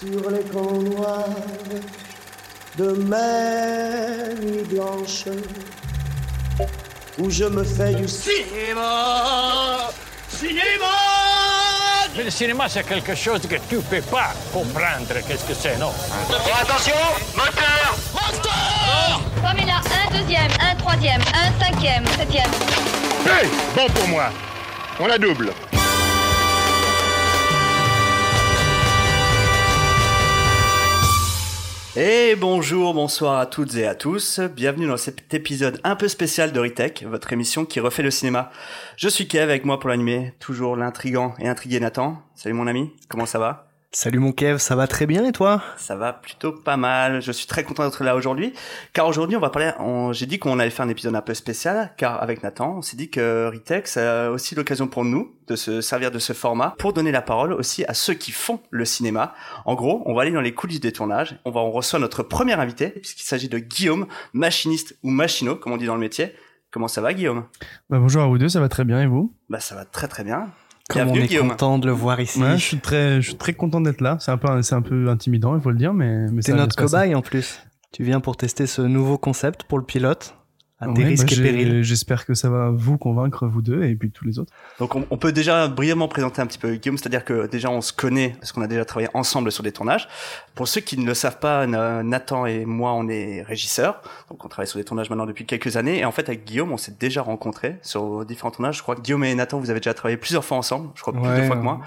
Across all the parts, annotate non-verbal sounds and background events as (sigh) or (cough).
sur les camps noirs de mer nuit blanche où je me fais du Cinéma Cinéma Mais le cinéma, c'est quelque chose que tu peux pas comprendre. Qu'est-ce que c'est, non? Attention Moteur Comme il a un deuxième, un troisième, un cinquième, septième. Hey Bon pour moi. On la double. Et bonjour, bonsoir à toutes et à tous. Bienvenue dans cet épisode un peu spécial de Ritech, votre émission qui refait le cinéma. Je suis Kev avec moi pour l'animer, toujours l'intrigant et intrigué Nathan. Salut mon ami, comment ça va? Salut mon Kev, ça va très bien et toi? Ça va plutôt pas mal. Je suis très content d'être là aujourd'hui, car aujourd'hui on va parler. on- J'ai dit qu'on allait faire un épisode un peu spécial, car avec Nathan, on s'est dit que Ritech, c'est aussi l'occasion pour nous de se servir de ce format pour donner la parole aussi à ceux qui font le cinéma. En gros, on va aller dans les coulisses des tournages. On va on reçoit notre premier invité, puisqu'il s'agit de Guillaume, machiniste ou machino, comme on dit dans le métier. Comment ça va, Guillaume? Bah, bonjour à vous deux, ça va très bien et vous? Bah ça va très très bien. Comme on est Guillaume. content de le voir ici. Ouais, je suis très, je suis très content d'être là. C'est un peu, c'est un peu intimidant, il faut le dire, mais, mais T'es notre cobaye en plus. Tu viens pour tester ce nouveau concept pour le pilote, à tes Ouais, risques bah, et périls. J'espère que ça va vous convaincre, vous deux, et puis tous les autres. Donc on, on peut déjà brièvement présenter un petit peu Guillaume, c'est-à-dire que déjà on se connaît parce qu'on a déjà travaillé ensemble sur des tournages. Pour ceux qui ne le savent pas, Na- Nathan et moi on est régisseurs, donc on travaille sur des tournages maintenant depuis quelques années. Et en fait avec Guillaume on s'est déjà rencontrés sur différents tournages. Je crois que Guillaume et Nathan vous avez déjà travaillé plusieurs fois ensemble, je crois plus de fois que moi.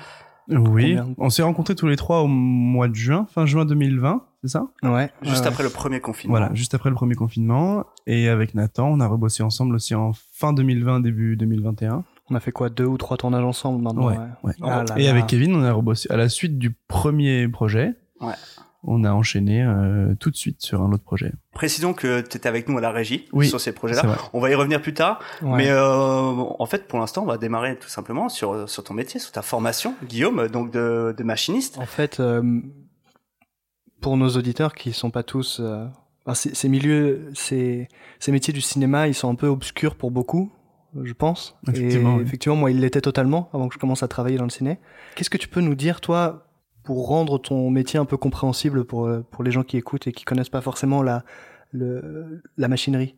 Oui, Combien on s'est rencontrés tous les trois au mois de juin, fin juin 2020, c'est ça? Ouais. Juste ouais, après le premier confinement. Voilà, juste après le premier confinement. Et avec Nathan, on a rebossé ensemble aussi en fin 2020, début 2021. On a fait quoi Deux ou trois tournages ensemble maintenant Ouais, ouais. ouais. Ah là et là. avec Kevin, on a rebossé à la suite du premier projet. Ouais. On a enchaîné euh, tout de suite sur un autre projet. Précisons que tu étais avec nous à la régie Oui, sur ces projets-là. On va y revenir plus tard. Ouais. Mais euh, en fait, pour l'instant, on va démarrer tout simplement sur, sur ton métier, sur ta formation, Guillaume, donc de, de machiniste. En fait, euh, pour nos auditeurs qui sont pas tous, euh, enfin, ces, ces milieux, ces, ces métiers du cinéma, ils sont un peu obscurs pour beaucoup, je pense. Effectivement, Et oui. effectivement, moi, il l'était totalement avant que je commence à travailler dans le ciné. Qu'est-ce que tu peux nous dire, toi, pour rendre ton métier un peu compréhensible pour euh, pour les gens qui écoutent et qui connaissent pas forcément la le, la machinerie?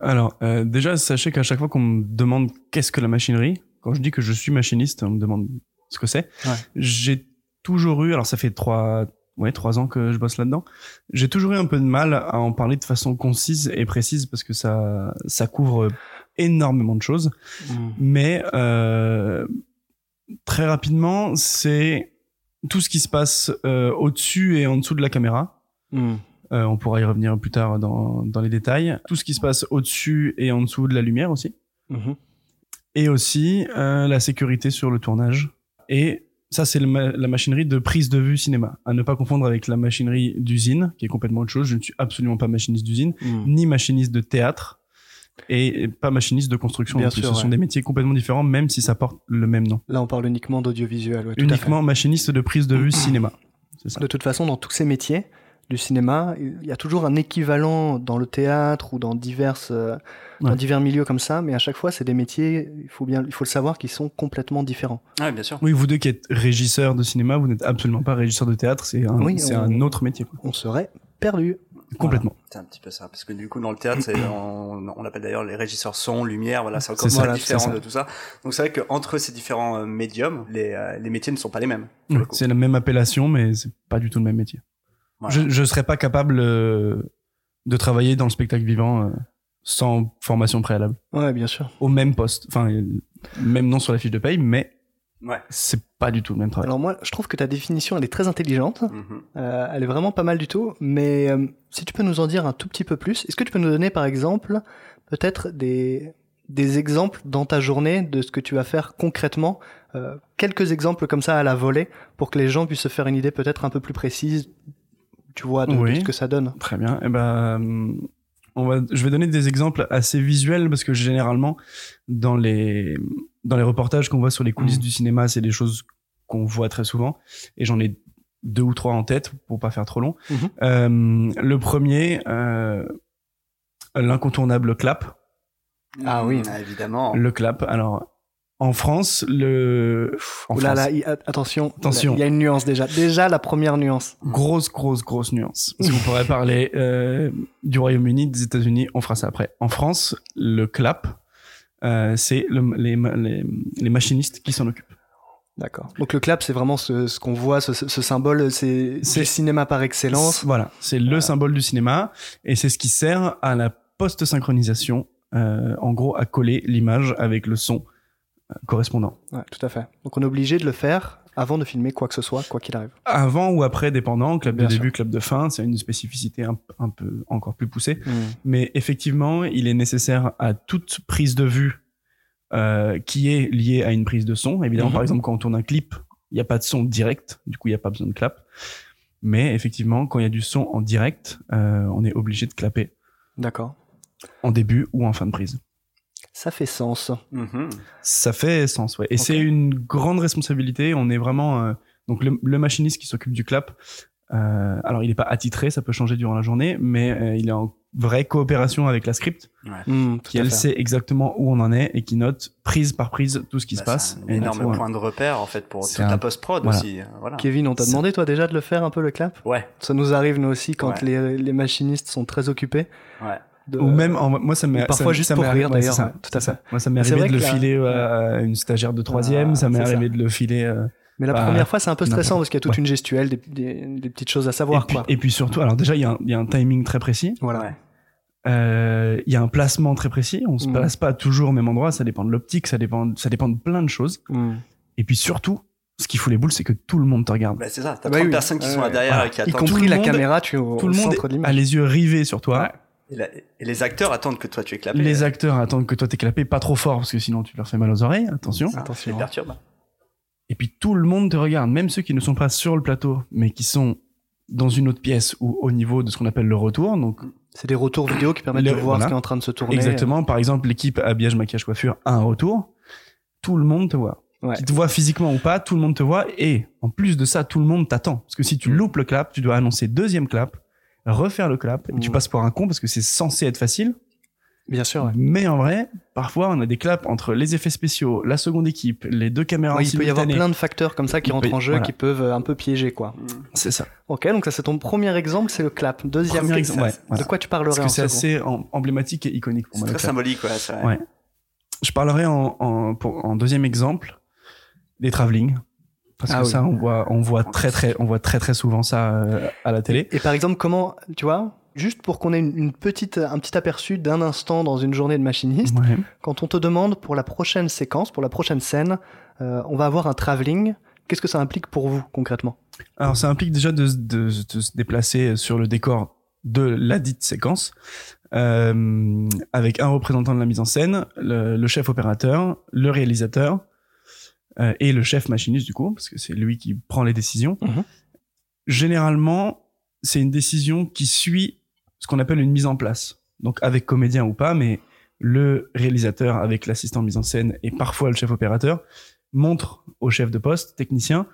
Alors, euh, déjà, sachez qu'à chaque fois qu'on me demande qu'est-ce que la machinerie, quand je dis que je suis machiniste, on me demande ce que c'est. Ouais. J'ai toujours eu, alors ça fait trois, ouais, trois ans que je bosse là-dedans. J'ai toujours eu un peu de mal à en parler de façon concise et précise parce que ça, ça couvre énormément de choses. Mais euh, très rapidement, c'est tout ce qui se passe euh, au-dessus et en dessous de la caméra. Hmm. Euh, on pourra y revenir plus tard dans, dans les détails. Tout ce qui se passe au-dessus et en dessous de la lumière aussi. Mhm. Et aussi euh, la sécurité sur le tournage. Et ça, c'est ma- la machinerie de prise de vue cinéma. À ne pas confondre avec la machinerie d'usine, qui est complètement autre chose. Je ne suis absolument pas machiniste d'usine, Hmm. ni machiniste de théâtre, et pas machiniste de construction. Bien sûr, Ce sont des métiers complètement différents, même si ça porte le même nom. Là, on parle uniquement d'audiovisuel. ouais. Uniquement machiniste de prise de vue cinéma. Ça. De toute façon, dans tous ces métiers du cinéma, il y a toujours un équivalent dans le théâtre ou dans diverses, euh, dans divers milieux comme ça, mais à chaque fois, c'est des métiers, il faut bien, il faut le savoir, qui sont complètement différents. Ah, bien sûr. Oui, vous deux qui êtes régisseurs de cinéma, vous n'êtes absolument pas régisseur de théâtre, c'est un, Oui, c'est on- un autre métier. On serait perdu. Complètement. C'est un petit peu ça, parce que du coup dans le théâtre, c'est, (clears throat) on, on appelle d'ailleurs les régisseurs son, lumière, voilà, c'est encore C'est ça, ça, différent c'est ça. de tout ça. Donc c'est vrai qu'entre ces différents euh, médiums, les, euh, les métiers ne sont pas les mêmes. c'est la même appellation, mais c'est pas du tout le même métier. Voilà. Je, je serais pas capable euh, de travailler dans le spectacle vivant euh, sans formation préalable. Ouais, bien sûr. Au même poste, enfin, euh, même nom sur la fiche de paye, mais Ouais. c'est pas du tout le même travail. Alors moi, je trouve que ta définition, elle est très intelligente. Mhm. Euh, elle est vraiment pas mal du tout. Mais euh, si tu peux nous en dire un tout petit peu plus, est-ce que tu peux nous donner, par exemple, peut-être des des exemples dans ta journée de ce que tu vas faire concrètement, euh, quelques exemples comme ça à la volée, pour que les gens puissent se faire une idée peut-être un peu plus précise, tu vois, de, de Oui. ce que ça donne. Très bien. Eh ben, euh, on va, je vais donner des exemples assez visuels parce que généralement, dans les, dans les reportages qu'on voit sur les coulisses Mhm. du cinéma, c'est des choses qu'on voit très souvent. Et j'en ai deux ou trois en tête pour pas faire trop long. Mhm. Euh, le premier, euh, l'incontournable clap. Ah oui. Ah, évidemment. Le clap. Alors, En France, le. En Ouh là France, là, attention, Attention. il y a une nuance déjà. Déjà la première nuance. grosse, grosse, grosse nuance. Parce qu'on pourrait parler euh, du Royaume-Uni, des États-Unis, on fera ça après. En France, le clap, euh, c'est le- les, les, les machinistes qui s'en occupent. D'accord. Donc le clap, c'est vraiment ce, ce qu'on voit, ce, ce- symbole, c'est du cinéma par excellence. Voilà, c'est le symbole du cinéma et c'est ce qui sert à la post-synchronisation, euh, en gros, à coller l'image avec le son correspondant. Ouais, tout à fait. Donc on est obligé de le faire avant de filmer quoi que ce soit, quoi qu'il arrive. Avant ou après, dépendant, club de sûr. début, club de fin, c'est une spécificité un, un peu encore plus poussée. Hmm. Mais effectivement, il est nécessaire à toute prise de vue euh, qui est liée à une prise de son. Évidemment, par exemple, quand on tourne un clip, il n'y a pas de son direct, du coup, il n'y a pas besoin de clap. Mais effectivement, quand il y a du son en direct, euh, on est obligé de clapper D'accord. en début ou en fin de prise. Ça fait sens. Mhm. Ça fait sens, ouais. Et c'est une grande responsabilité. On est vraiment euh, donc le, le machiniste qui s'occupe du clap. euh, alors il n'est pas attitré, ça peut changer durant la journée, mais euh, il est en vraie coopération avec la script, Hmm, tout qui elle sait exactement où on en est et qui note prise par prise tout ce qui Bah, se passe. Un Et énorme point de repère en fait pour c'est toute un- la post-prod voilà. aussi. euh, Voilà. Kevin, on t'a demandé toi déjà de le faire un peu le clap? Ouais, Ça nous arrive nous aussi quand Ouais. les, les machinistes sont très occupés. De- Ou même, en- moi ça m'est parfois ça- juste ça pour m'est rire, d'ailleurs, ouais, tout à fait. Moi ça m'est arrivé de le là- filer euh, à une stagiaire de troisième, Ah, ça m'est ça. arrivé de le filer. euh, Mais la Bah, première fois, c'est un peu stressant parce qu'il y a toute ouais. une gestuelle, des, des- des petites choses à savoir. et, puis, quoi. et puis surtout, alors déjà il y, a un- il y a un timing très précis. Voilà. Ouais. Euh, Il y a un placement très précis. On se Mm. place pas toujours au même endroit. Ça dépend de l'optique, ça dépend, ça dépend de plein de choses. Hmm. Et puis surtout, ce qui fout les boules, c'est que tout le monde te regarde. Bah, c'est ça, t'as Bah 30 oui. personnes qui sont Ouais. là derrière Voilà. et qui Y attendent. compris tout le la monde- caméra, tu es au, tout au le monde centre de a les yeux rivés sur toi. Et, la- et les acteurs attendent que toi tu es clapé. Les acteurs attendent que toi t'es clapé pas trop fort parce que sinon tu leur fais mal aux oreilles. Attention. Ça, Attention. les perturbe. Et puis tout le monde te regarde, même ceux qui ne sont pas sur le plateau, mais qui sont dans une autre pièce ou au niveau de ce qu'on appelle le retour. Donc C'est des retours vidéo qui permettent Le- de voir voilà. ce qui est en train de se tourner. exactement, par exemple l'équipe habillage, maquillage, coiffure a un retour. Tout le monde te voit. Ouais. Qui te voit physiquement ou pas, tout le monde te voit. Et en plus de ça, tout le monde t'attend. Parce que si tu loupes le clap, tu dois annoncer deuxième clap, refaire le clap. Tu Mm. passes pour un con parce que c'est censé être facile. Bien sûr. ouais. Mais en vrai, parfois, on a des claps entre les effets spéciaux, la seconde équipe, les deux caméras Ouais, il peut y avoir plein de facteurs comme ça qui rentrent peut- en jeu voilà. qui peuvent euh, un peu piéger quoi. C'est ça. Ok, donc ça c'est ton premier exemple, c'est le clap. Deuxième Premier exemple, ouais, voilà. de quoi tu parlerais Parce que c'est assez em- emblématique et iconique pour C'est moi. le très clap. symbolique, ouais. c'est. Je parlerai en, en, pour- en deuxième exemple des travelling. Parce Ah que oui. ça, on voit, on voit très, très, on voit très, très souvent ça euh, à la télé. Et par exemple, comment, tu vois, juste pour qu'on ait une, une petite, un petit aperçu d'un instant dans une journée de machiniste, Ouais. quand on te demande pour la prochaine séquence, pour la prochaine scène, euh, on va avoir un travelling. Qu'est-ce que ça implique pour vous concrètement? Alors, ça implique déjà de, de, de se déplacer sur le décor de la dite séquence, euh, avec un représentant de la mise en scène, le, le chef opérateur, le réalisateur euh, et le chef machiniste du coup, parce que c'est lui qui prend les décisions. Mhm. Généralement, c'est une décision qui suit ce qu'on appelle une mise en place. Donc avec comédien ou pas, mais le réalisateur avec l'assistant mise en scène et parfois le chef opérateur montre au chef de poste, technicien,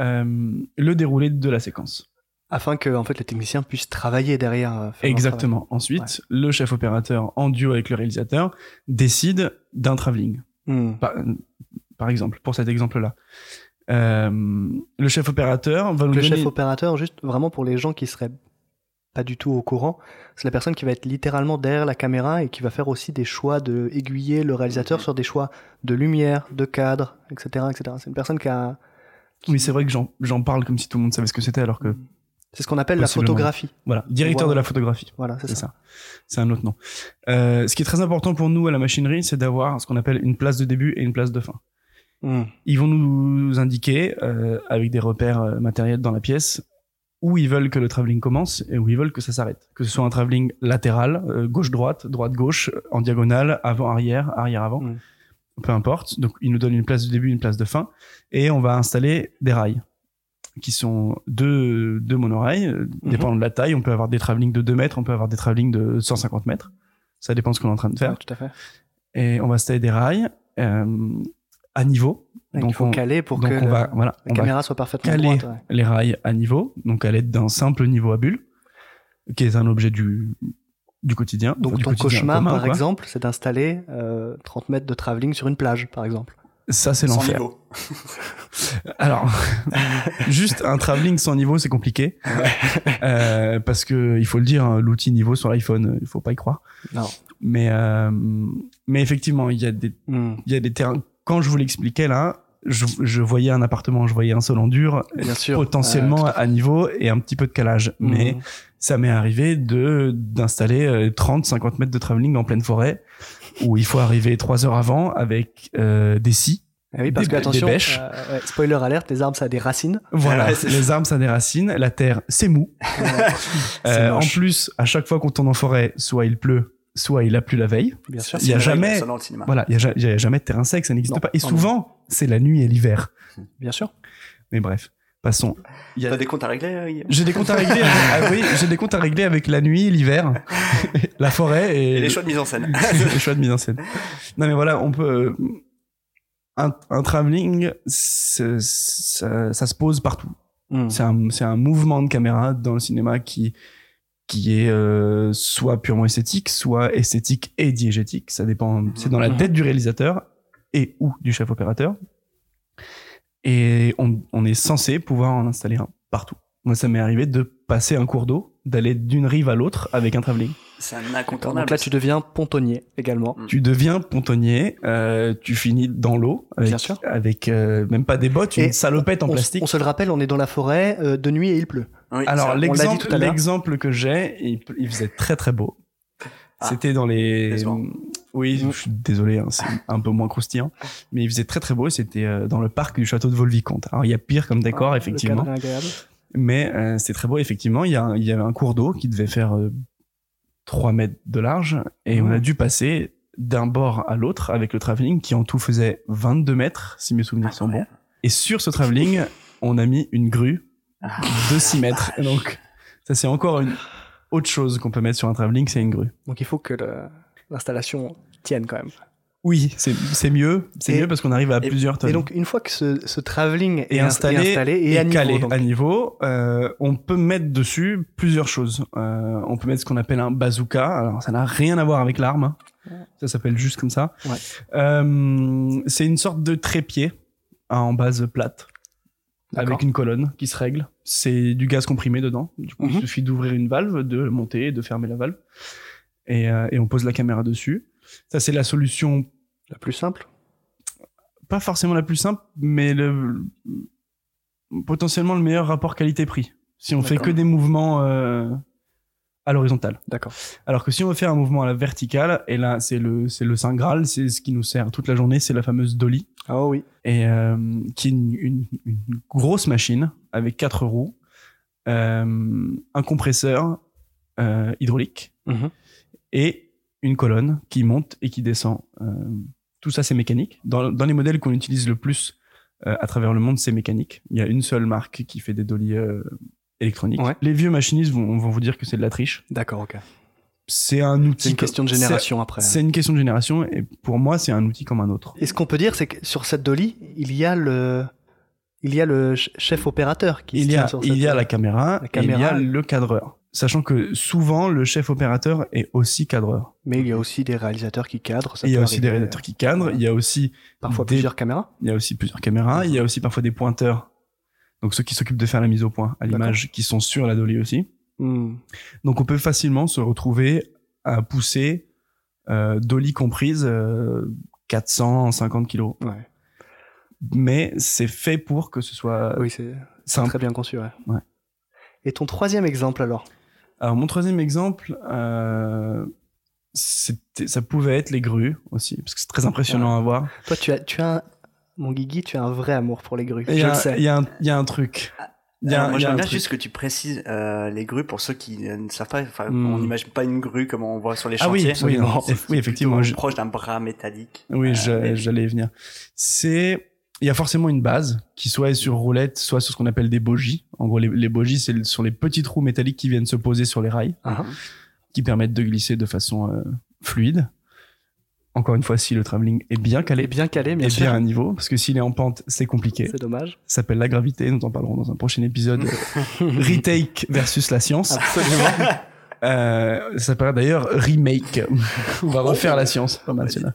euh, le déroulé de la séquence. Afin que en fait les techniciens puissent travailler derrière. euh, Exactement. Ensuite, le chef opérateur, en duo avec le réalisateur, décide d'un travelling. travail. Hmm. Par, exemple, pour cet exemple-là. Euh, le chef opérateur va nous Le donner... chef opérateur, juste vraiment pour les gens qui seraient pas du tout au courant, c'est la personne qui va être littéralement derrière la caméra et qui va faire aussi des choix de aiguiller le réalisateur sur des choix de lumière, de cadre, etc., etc. C'est une personne qui a, Oui, c'est vrai que j'en parle comme si tout le monde savait ce que c'était, alors que... c'est ce qu'on appelle la photographie. Voilà, directeur de la photographie. Voilà, c'est C'est ça. ça. C'est un autre nom. Euh, ce qui est très important pour nous à la machinerie, c'est d'avoir ce qu'on appelle une place de début et une place de fin. Hmm. Ils vont nous indiquer, euh, avec des repères euh, matériels dans la pièce, où ils veulent que le travelling commence et où ils veulent que ça s'arrête. Que ce soit un travelling latéral, euh, gauche-droite, droite-gauche, en diagonale, avant-arrière, arrière-avant, Mm. peu importe. Donc ils nous donnent une place de début, une place de fin, et on va installer des rails qui sont deux, deux monorails, euh, Mhm. dépendant de la taille. On peut avoir des travelling de 2 mètres, on peut avoir des travelling de 150 mètres. Ça dépend de ce qu'on est en train de faire. Ouais, tout à fait. Et on va installer des rails euh, à niveau. Donc, Donc il faut on- caler pour donc que on le- va, voilà, la on va caméra soit parfaitement caler droite. ouais. les rails à niveau, donc à l'aide d'un simple niveau à bulle, qui est un objet du, du quotidien. Donc ton quotidien cauchemar, commun, par quoi. exemple, c'est d'installer euh, 30 mètres de travelling sur une plage, par exemple. Ça, c'est l'enfer. (laughs) Alors, (laughs) juste un travelling sans niveau, c'est compliqué. Euh, parce que, il faut le dire, hein, l'outil niveau sur l'iPhone, il faut pas y croire. Non. Mais, euh, mais effectivement, il y a des, Hmm. il y a des terrains. Quand je vous l'expliquais là, je, je voyais un appartement, je voyais un sol en dur, Bien sûr. potentiellement Euh, à niveau et un petit peu de calage. Mais Mhm. ça m'est arrivé de d'installer euh, 30, 50 mètres de travelling en pleine forêt où il faut arriver trois heures avant avec euh, des scies. Ah oui, parce des- que attention, des bêches. euh, ouais, spoiler alerte, les arbres ça a des racines. Voilà, (laughs) Ouais, les arbres ça a des racines, la terre c'est mou. (laughs) Euh, en plus, à chaque fois qu'on tourne en forêt, soit il pleut, soit il a plu la veille. Bien sûr. Il y a jamais- ça, dans le cinéma. Voilà, il y a, ja- il y a jamais de terrain sec, ça n'existe pas. Et non, souvent, c'est la nuit et l'hiver. Bien sûr. Mais bref, passons. Il y a- T'as des comptes à régler, euh, J'ai des comptes à régler. avec, ah oui, j'ai des comptes à régler avec la nuit, l'hiver, (laughs) la forêt et, Et les choix de mise en scène. (laughs) les choix de mise en scène. Non mais voilà, on peut euh, un, un travelling, ça, ça se pose partout. Hmm. C'est un, c'est un mouvement de caméra dans le cinéma qui qui est euh, soit purement esthétique, soit esthétique et diégétique. Ça dépend. C'est dans la Mhm. tête du réalisateur et ou du chef opérateur. Et on, on est censé pouvoir en installer un partout. Moi, ça m'est arrivé de passer un cours d'eau, d'aller d'une rive à l'autre avec un travelling. C'est un incontournable. Donc là, tu deviens pontonnier également. Tu deviens pontonnier, euh, tu finis dans l'eau avec, Bien sûr. avec euh, même pas des bottes, une Et salopette en plastique. on se le rappelle, on est dans la forêt euh, de nuit et il pleut. Oui, Alors l'exemple, que j'ai, il, il faisait très très beau. Ah, C'était dans les. Oui, Mm. je suis désolé, hein, c'est un peu moins croustillant, mais il faisait très très beau. et C'était euh, dans le parc du château de Volvicomte. Alors il y a pire comme décor Ah, effectivement, Le cadre est agréable. mais euh, c'était très beau effectivement. Il y, a, un- il y avait un cours d'eau qui devait faire euh, 3 mètres de large et on a dû passer d'un bord à l'autre avec le travelling qui en tout faisait 22 mètres si mes souvenirs sont bons. Et sur ce travelling, on a mis une grue Ah. de 6 mètres. Et donc, ça c'est encore une autre chose qu'on peut mettre sur un travelling, c'est une grue. Donc il faut que l'installation tienne quand même. Oui, c'est mieux, c'est mieux parce qu'on arrive à et- plusieurs tonnes. Et donc une fois que ce, ce travelling est, installé, est installé et, et à niveau, calé donc- à niveau, euh, on peut mettre dessus plusieurs choses. Euh, on peut mettre ce qu'on appelle un bazooka. Alors ça n'a rien à voir avec l'arme. hein. Ça s'appelle juste comme ça. Ouais. Euh, c'est une sorte de trépied hein, en base plate avec une colonne qui se règle. C'est du gaz comprimé dedans. Du coup, il Mhm. suffit d'ouvrir une valve, de monter et de fermer la valve. Et, euh, et on pose la caméra dessus. Ça, c'est la solution la plus simple? pas forcément la plus simple, mais le, potentiellement le meilleur rapport qualité-prix. Si on fait que des mouvements euh, à l'horizontale. D'accord. Alors que si on veut faire un mouvement à la verticale, et là c'est le c'est le saint graal, c'est ce qui nous sert toute la journée, c'est la fameuse dolly, Ah oui. et euh, qui est une, une- une grosse machine avec quatre roues, euh, un compresseur hydraulique Mhm. et une colonne qui monte et qui descend. Euh, tout ça, c'est mécanique. Dans, dans les modèles qu'on utilise le plus euh, à travers le monde, c'est mécanique. Il y a une seule marque qui fait des dollies euh, électroniques. Ouais. Les vieux machinistes vont, vont vous dire que c'est de la triche. D'accord, ok. C'est un outil. C'est une question de génération après. C'est une question de génération et pour moi, c'est un outil comme un autre. Et ce qu'on peut dire, c'est que sur cette dolly, il y a le, il y a le ch- chef opérateur qui se Il y tient a, sur il cette- y a la caméra, la et il y caméra. a le cadreur. Sachant que souvent, le chef opérateur est aussi cadreur. Mais il y a aussi des réalisateurs qui cadrent. ça il y a aussi des réalisateurs qui cadrent. Il y a aussi Parfois des- plusieurs caméras. Il y a aussi plusieurs caméras. Il y a aussi parfois des pointeurs. Donc ceux qui s'occupent de faire la mise au point à l'image, qui sont sur la dolly aussi. Hmm. Donc on peut facilement se retrouver à pousser euh, dolly comprise euh, 450 kilos. Ouais. Mais c'est fait pour que ce soit Oui, c'est très bien conçu. Ouais. Ouais. Et ton troisième exemple alors? Alors mon troisième exemple, euh, c'était, ça pouvait être les grues aussi, parce que c'est très impressionnant à voir. Toi, tu as, tu as, un- mon Guigui, tu as un vrai amour pour les grues. Et Il y, Je le a- sais. il y, a un- il y a un truc. Il y a, Alors, moi, un bien truc. juste que tu précises euh, les grues pour ceux qui euh, ne savent pas. Enfin, Hmm. on n'imagine pas une grue comme on voit sur les Ah oui, chantiers. oui, (laughs) non, oui, effectivement. Je- proche d'un bras métallique. Oui, Euh, j'allais y venir. C'est, il y a forcément une base qui soit est sur roulette, soit sur ce qu'on appelle des bogies. En gros, les, les bogies, c'est le- sur les petits trous métalliques qui viennent se poser sur les rails, Ah, qui permettent de glisser de façon euh, fluide. Encore une fois, si le travelling est bien calé, bien calé, sûr. bien à niveau, parce que s'il est en pente, c'est compliqué. C'est dommage. Ça s'appelle la gravité, nous en parlerons dans un prochain épisode. (laughs) Retake versus la science. Absolument. (laughs) Euh, ça s'appellera d'ailleurs remake. (laughs) On va refaire la science. Pas mal, c'est là.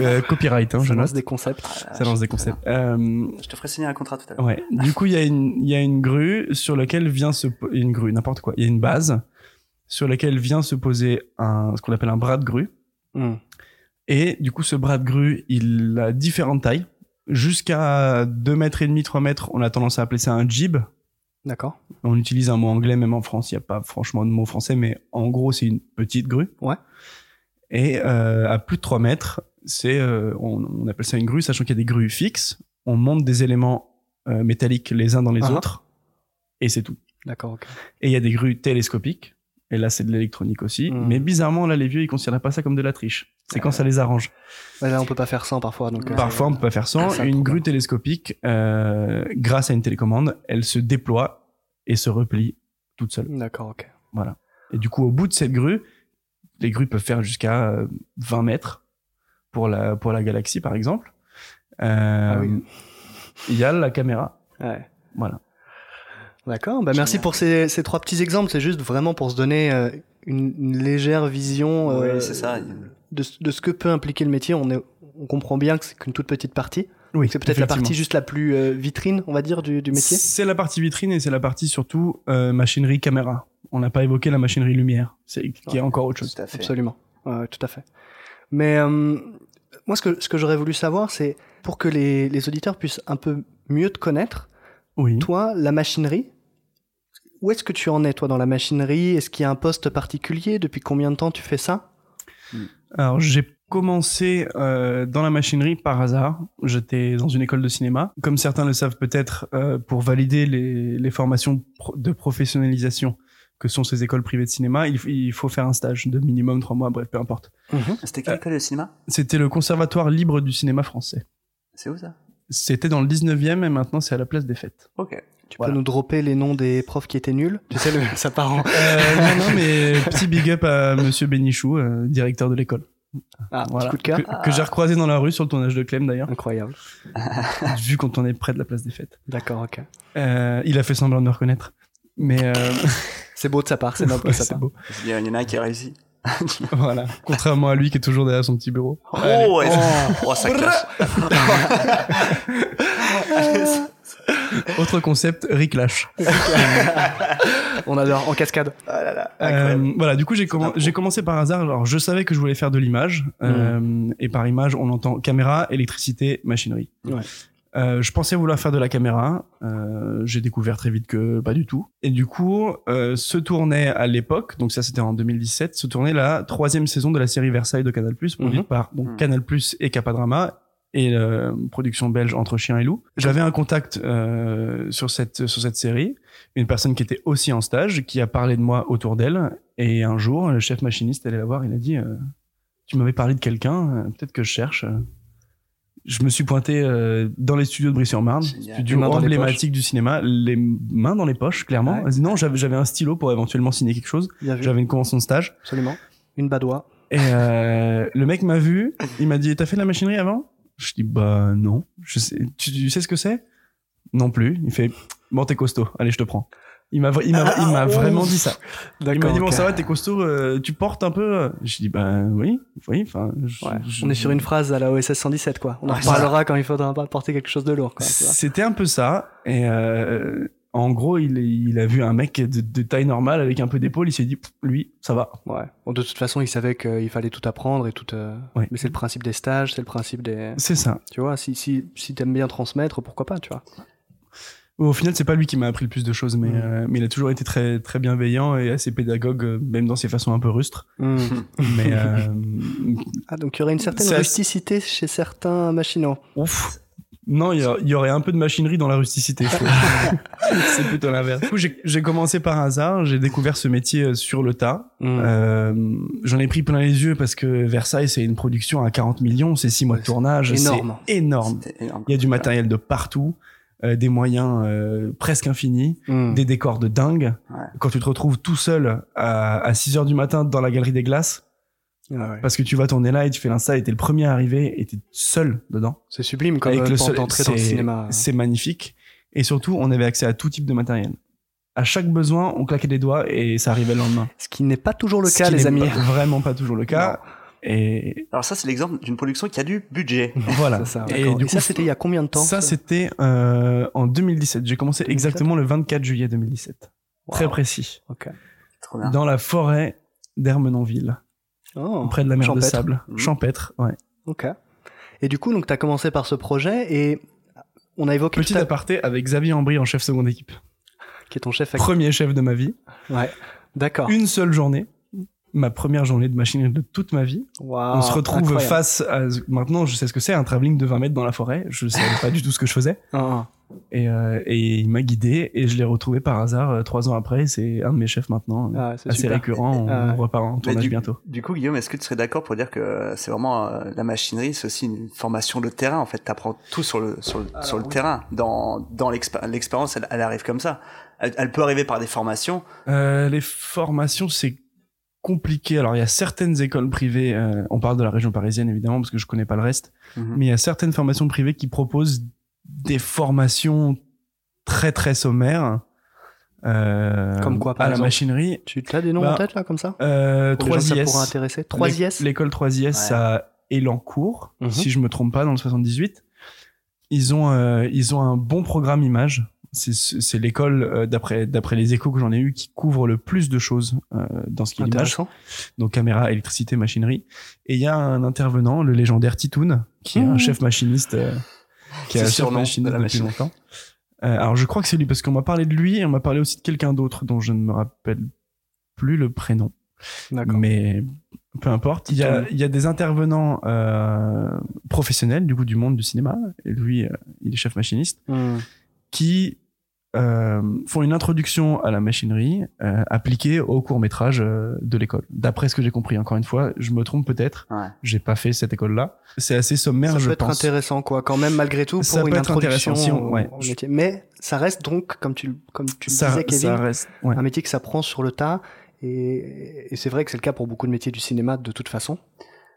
Euh, copyright, hein, je Ça note. lance des concepts. Ça lance des concepts. Euh, Je te ferai signer un contrat tout à l'heure. Ouais. Du coup, il y a une, il y a une grue sur laquelle vient se, une grue, n'importe quoi. Il y a une base sur laquelle vient se poser un, ce qu'on appelle un bras de grue. Hmm. Et du coup, ce bras de grue, il a différentes tailles. Jusqu'à 2 mètres et demi, 3 mètres, on a tendance à appeler ça un jib. D'accord. On utilise un mot anglais, même en France, il n'y a pas franchement de mot français, mais en gros, c'est une petite grue. Ouais. Et euh, à plus de 3 mètres, c'est, euh, on, on appelle ça une grue, sachant qu'il y a des grues fixes. On monte des éléments euh, métalliques les uns dans les Ah ah. autres, et c'est tout. D'accord. Et il y a des grues télescopiques, et là, c'est de l'électronique aussi. Hmm. Mais bizarrement, là, les vieux, ils considèrent pas ça comme de la triche. C'est quand ça les arrange. Ouais, là, on peut pas faire sans parfois. Donc, euh, Parfois, on peut pas faire sans. un Une grue télescopique, euh, grâce à une télécommande, elle se déploie et se replie toute seule. D'accord, ok. Voilà. Et du coup, au bout de cette grue, les grues peuvent faire jusqu'à euh, 20 mètres pour la, pour la galaxie, par exemple. Euh, Ah oui. Il y a la caméra. Ouais. Voilà. D'accord. Bah, merci pour ces, ces trois petits exemples. C'est juste vraiment pour se donner euh, une, une légère vision euh, Oui, c'est ça. De, ce- de ce que peut impliquer le métier. On, est, on comprend bien que c'est qu'une toute petite partie. Oui, C'est peut-être la partie juste la plus euh, vitrine, on va dire, du, du métier. C'est la partie vitrine et c'est la partie surtout euh, machinerie caméra. On n'a pas évoqué la machinerie lumière, c'est qui est encore autre chose. Tout à fait. Absolument. Ouais, ouais, tout à fait. Mais euh, moi, ce que, ce que j'aurais voulu savoir, c'est pour que les, les auditeurs puissent un peu mieux te connaître, Oui. toi, la machinerie, où est-ce que tu en es, toi, dans la machinerie? Est-ce qu'il y a un poste particulier? Depuis combien de temps tu fais ça? Alors j'ai commencé euh, dans la machinerie par hasard. J'étais dans une école de cinéma. Comme certains le savent peut-être, euh, pour valider les, les formations de professionnalisation que sont ces écoles privées de cinéma, il, il faut faire un stage de minimum trois mois, bref, peu importe. C'était quelle école de cinéma? C'était le Conservatoire libre du cinéma français. C'est où ça? C'était dans le 19e et maintenant c'est à la place des fêtes. Ok. Tu Voilà. peux nous dropper les noms des profs qui étaient nuls Tu sais, le, (laughs) ça part en... Euh, non, non, mais petit big up à Monsieur Bénichou, euh, directeur de l'école. Ah, Voilà. petit coup de cœur. Que, que j'ai recroisé dans la rue sur le tournage de Clem d'ailleurs, Incroyable. vu qu'on tournait près de la place des fêtes. D'accord, ok. Euh, il a fait semblant de me reconnaître. Mais euh, (laughs) C'est beau de sa part, c'est noble (laughs) de sa c'est part. beau. Il y en a un qui a réussi. Voilà. Contrairement à lui qui est toujours derrière son petit bureau. Oh, ouais, oh, ça clash. (laughs) Autre concept, Rick Lash. (laughs) On adore, en cascade. Là là, incroyable. Euh, voilà, du coup, j'ai commencé par hasard. Alors, je savais que je voulais faire de l'image. Euh, et par image, on entend caméra, électricité, machinerie. Ouais. Euh, je pensais vouloir faire de la caméra. Euh, j'ai découvert très vite que pas du tout. Et du coup, euh, se tournait à l'époque, donc ça c'était en 2017, se tournait la troisième saison de la série Versailles de Canal+, produite Mhm. par donc, Mhm. Canal+, et Capadrama, et euh, production belge Entre Chien et Loup. J'avais un contact euh, sur cette sur cette série, une personne qui était aussi en stage, qui a parlé de moi autour d'elle, et un jour, le chef machiniste allait la voir, il a dit, euh, tu m'avais parlé de quelqu'un, euh, peut-être que je cherche. Je me suis pointé euh, dans les studios de Brie-sur-Marne, studio emblématique du cinéma, les mains dans les poches, clairement. Ouais. Non, j'avais j'avais un stylo pour éventuellement signer quelque chose. J'avais une convention de stage. Absolument. Une badoie. Et euh, le mec m'a vu, il m'a dit, t'as fait de la machinerie avant? Je dis, bah non. Je sais, tu, tu sais ce que c'est? Non plus. Il fait, bon, t'es costaud, allez, je te prends. Il m'a, il m'a, il m'a vraiment dit ça. Il m'a dit, bon, ça va, t'es costaud, euh, tu portes un peu Je dis, bah oui, oui, enfin. Ouais. On est sur une phrase à la OSS 117, quoi. On en Ouais, reparlera quand il faudra pas porter quelque chose de lourd, quoi. C'était un peu ça. Et euh, en gros, il, il a vu un mec de, de taille normale avec un peu d'épaule. Il s'est dit, lui, ça va. Ouais. Bon, de toute façon, il savait qu'il fallait tout apprendre et tout. euh, Ouais. Mais c'est le principe des stages, c'est le principe des. C'est ça. Tu vois, si, si, si t'aimes bien transmettre, pourquoi pas, tu vois. Au final, c'est pas lui qui m'a appris le plus de choses, mais, Mm. euh, mais il a toujours été très, très bienveillant et assez pédagogue, euh, même dans ses façons un peu rustres. Hmm. (laughs) Mais euh, Ah, donc il y aurait une certaine assez- rusticité chez certains machinaux. ouf. Non, il y, aurait un peu de machinerie dans la rusticité. (laughs) c'est plutôt l'inverse. Du coup, j'ai commencé par hasard. J'ai découvert ce métier euh, sur le tas. Hmm. Euh, J'en ai pris plein les yeux parce que Versailles, c'est une production à 40 millions, c'est 6 mois de tournage, c'est énorme. énorme. Il y a du matériel de partout, euh, des moyens euh, presque infinis, Hmm. des décors de dingue. Ouais. Quand tu te retrouves tout seul à, à 6 heures du matin dans la galerie des glaces, Ah ouais. parce que tu vas tourner là et tu fais l'insta et t'es le premier à arriver et t'es seul dedans. C'est sublime comme Avec euh, le seul, dans le cinéma. C'est magnifique. Et surtout, on avait accès à tout type de matériel. à chaque besoin, on claquait des doigts et ça arrivait le lendemain. Ce qui n'est pas toujours le Ce cas, qui les amis. pas- vraiment pas toujours le cas. Et Alors ça, c'est l'exemple d'une production qui a du budget. (laughs) voilà. Ça, et du Et coup, ça, c'était il y a combien de temps ça, c'était euh, en 2017. J'ai commencé 2017? exactement le 24 juillet 2017. Très précis. Ok. Trop bien. Dans la forêt d'Ermenonville, Oh, près de la mer de sable. Mhm. Champêtre, ouais. Ok. Et du coup, donc, tu as commencé par ce projet et on a évoqué Petit aparté avec Xavier Ambry en chef seconde équipe. qui est ton chef. Premier chef de ma vie. Ouais. D'accord. Une seule journée. Ma première journée de machinerie de toute ma vie. Waouh, on se retrouve incroyable. face à... Maintenant, je sais ce que c'est, un travelling de 20 mètres dans la forêt. Je savais pas du tout ce que je faisais. Ah, Et, euh, et il m'a guidé et je l'ai retrouvé par hasard euh, trois ans après. C'est un de mes chefs maintenant. ah, c'est assez super. récurrent. On Ah, ouais. repart en tournage du, bientôt. Du coup, Guillaume, est-ce que tu serais d'accord pour dire que c'est vraiment euh, la machinerie, c'est aussi une formation de terrain. En fait, tu apprends tout sur le sur le, sur le terrain. Dans dans l'expé- l'expérience, elle, elle arrive comme ça. Elle, elle peut arriver par des formations. Euh, les formations, c'est compliqué. Alors, il y a certaines écoles privées, euh, on parle de la région parisienne évidemment, parce que je connais pas le reste, Mhm. mais il y a certaines formations privées qui proposent des formations très très sommaires. Euh, Comme quoi, par À la machinerie. Tu as des noms Bah, en tête là comme ça? Euh, Pour les gens que ça 3IS. pourra intéresser. 3IS L'école 3IS Ouais. à Elancourt, Mhm. si je me trompe pas, dans le 78. Ils ont, euh, ils ont un bon programme image. C'est- C'est l'école, euh, d'après d'après les échos que j'en ai eu, qui couvre le plus de choses euh, dans ce qui est. Intéressant. Donc caméra, électricité, machinerie. Et il y a un intervenant, le légendaire Titoun, qui est un Mmh. chef machiniste, euh, (laughs) qui est chef surnom de la depuis machine. longtemps. Euh, alors je crois que c'est lui parce qu'on m'a parlé de lui et on m'a parlé aussi de quelqu'un d'autre dont je ne me rappelle plus le prénom. Mais peu importe. Il y a, Titoun. il y a des intervenants euh, professionnels du coup du monde du cinéma. Et lui, euh, il est chef machiniste Hmm. qui euh, font une introduction à la machinerie euh, appliquée au court métrage de l'école. D'après ce que j'ai compris, encore une fois, je me trompe peut-être. Ouais. J'ai pas fait cette école-là. C'est assez sommaire, Ça je peut être pense. intéressant, quoi, quand même, malgré tout, pour Ça une peut être introduction si on- ouais. au métier. Mais ça reste donc, comme tu, comme tu le Ça, disais, Kevin, ça reste. ouais. un métier que ça prend sur le tas. Et, et c'est vrai que c'est le cas pour beaucoup de métiers du cinéma, de toute façon.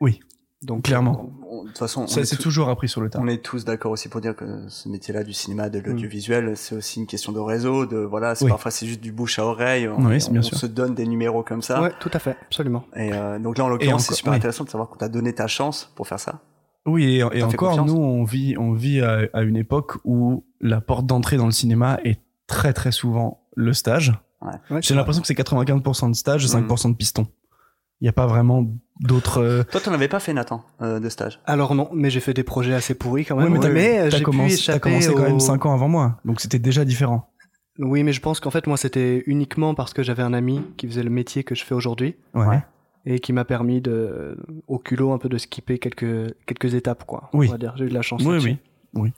Oui. Donc, Clairement. On- De toute façon, on Ça, est, c'est toujours appris sur le tas. on est tous d'accord aussi pour dire que ce métier-là du cinéma, Mm. de l'audiovisuel, c'est aussi une question de réseau. De voilà, c'est Oui. parfois c'est juste du bouche à oreille. On, Oui, c'est bien on sûr. se donne des numéros comme ça. Ouais, tout à fait, absolument. Et euh, donc là, en l'occurrence, c'est super oui. intéressant de savoir qu'on t'a donné ta chance pour faire ça. Oui, et, et encore, confiance. nous, on vit, on vit à, à une époque où la porte d'entrée dans le cinéma est très très souvent le stage. Ouais, J'ai l'impression que c'est 95% de stage et 5% de piston. Il n'y a pas vraiment d'autres. euh, Toi, t'en avais pas fait, Nathan, euh, de stage. Alors non, mais j'ai fait des projets assez pourris quand même. Ouais, mais t'as- mais t'as j'ai pu commencé, t'as commencé quand au- même 5 ans avant moi, donc c'était déjà différent. Oui, mais je pense qu'en fait, moi, c'était uniquement parce que j'avais un ami qui faisait le métier que je fais aujourd'hui Ouais. Ouais. et qui m'a permis de, au culot, un peu de skipper quelques, quelques étapes, quoi. Oui. On va dire, j'ai eu de la chance. Oui, là-dessus. oui. oui.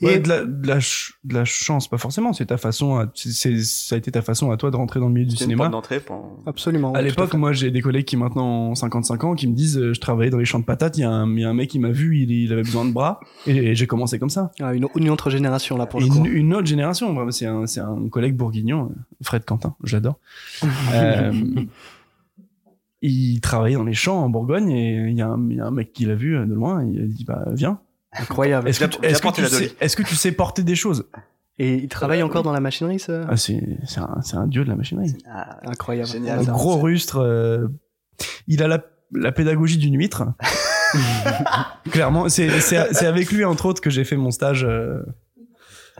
Et Ouais, de, la, de, la de la chance, pas forcément. C'est ta façon. À, c'est- c'est, ça a été ta façon à toi de rentrer dans le milieu du cinéma. d'entrée pour. absolument. À l'époque, moi, j'ai des collègues qui maintenant ont 55 ans qui me disent, euh, je travaillais dans les champs de patates. Il y a un, il y a un mec qui m'a vu, il, il avait besoin de bras, et, et j'ai commencé comme ça. Ah, une, une autre génération là pour le une, coup. une autre génération, c'est un, c'est un collègue bourguignon, euh, Fred Quentin, j'adore. (laughs) Euh, il travaillait dans les champs en Bourgogne et il y, a un- il y a un mec qui l'a vu euh, de loin, il a dit bah viens. Incroyable. Est-ce que, tu- est-ce que tu sais, dolly. est-ce que tu sais porter des choses? Et il travaille encore dans la machinerie, ça? Ah, c'est, c'est, un, c'est un dieu de la machinerie. Ah, Incroyable. Génial. Un gros c'est- rustre. euh, il a la, la pédagogie d'une huître. (laughs) Clairement, c'est, c'est, c'est avec lui entre autres que j'ai fait mon stage. euh,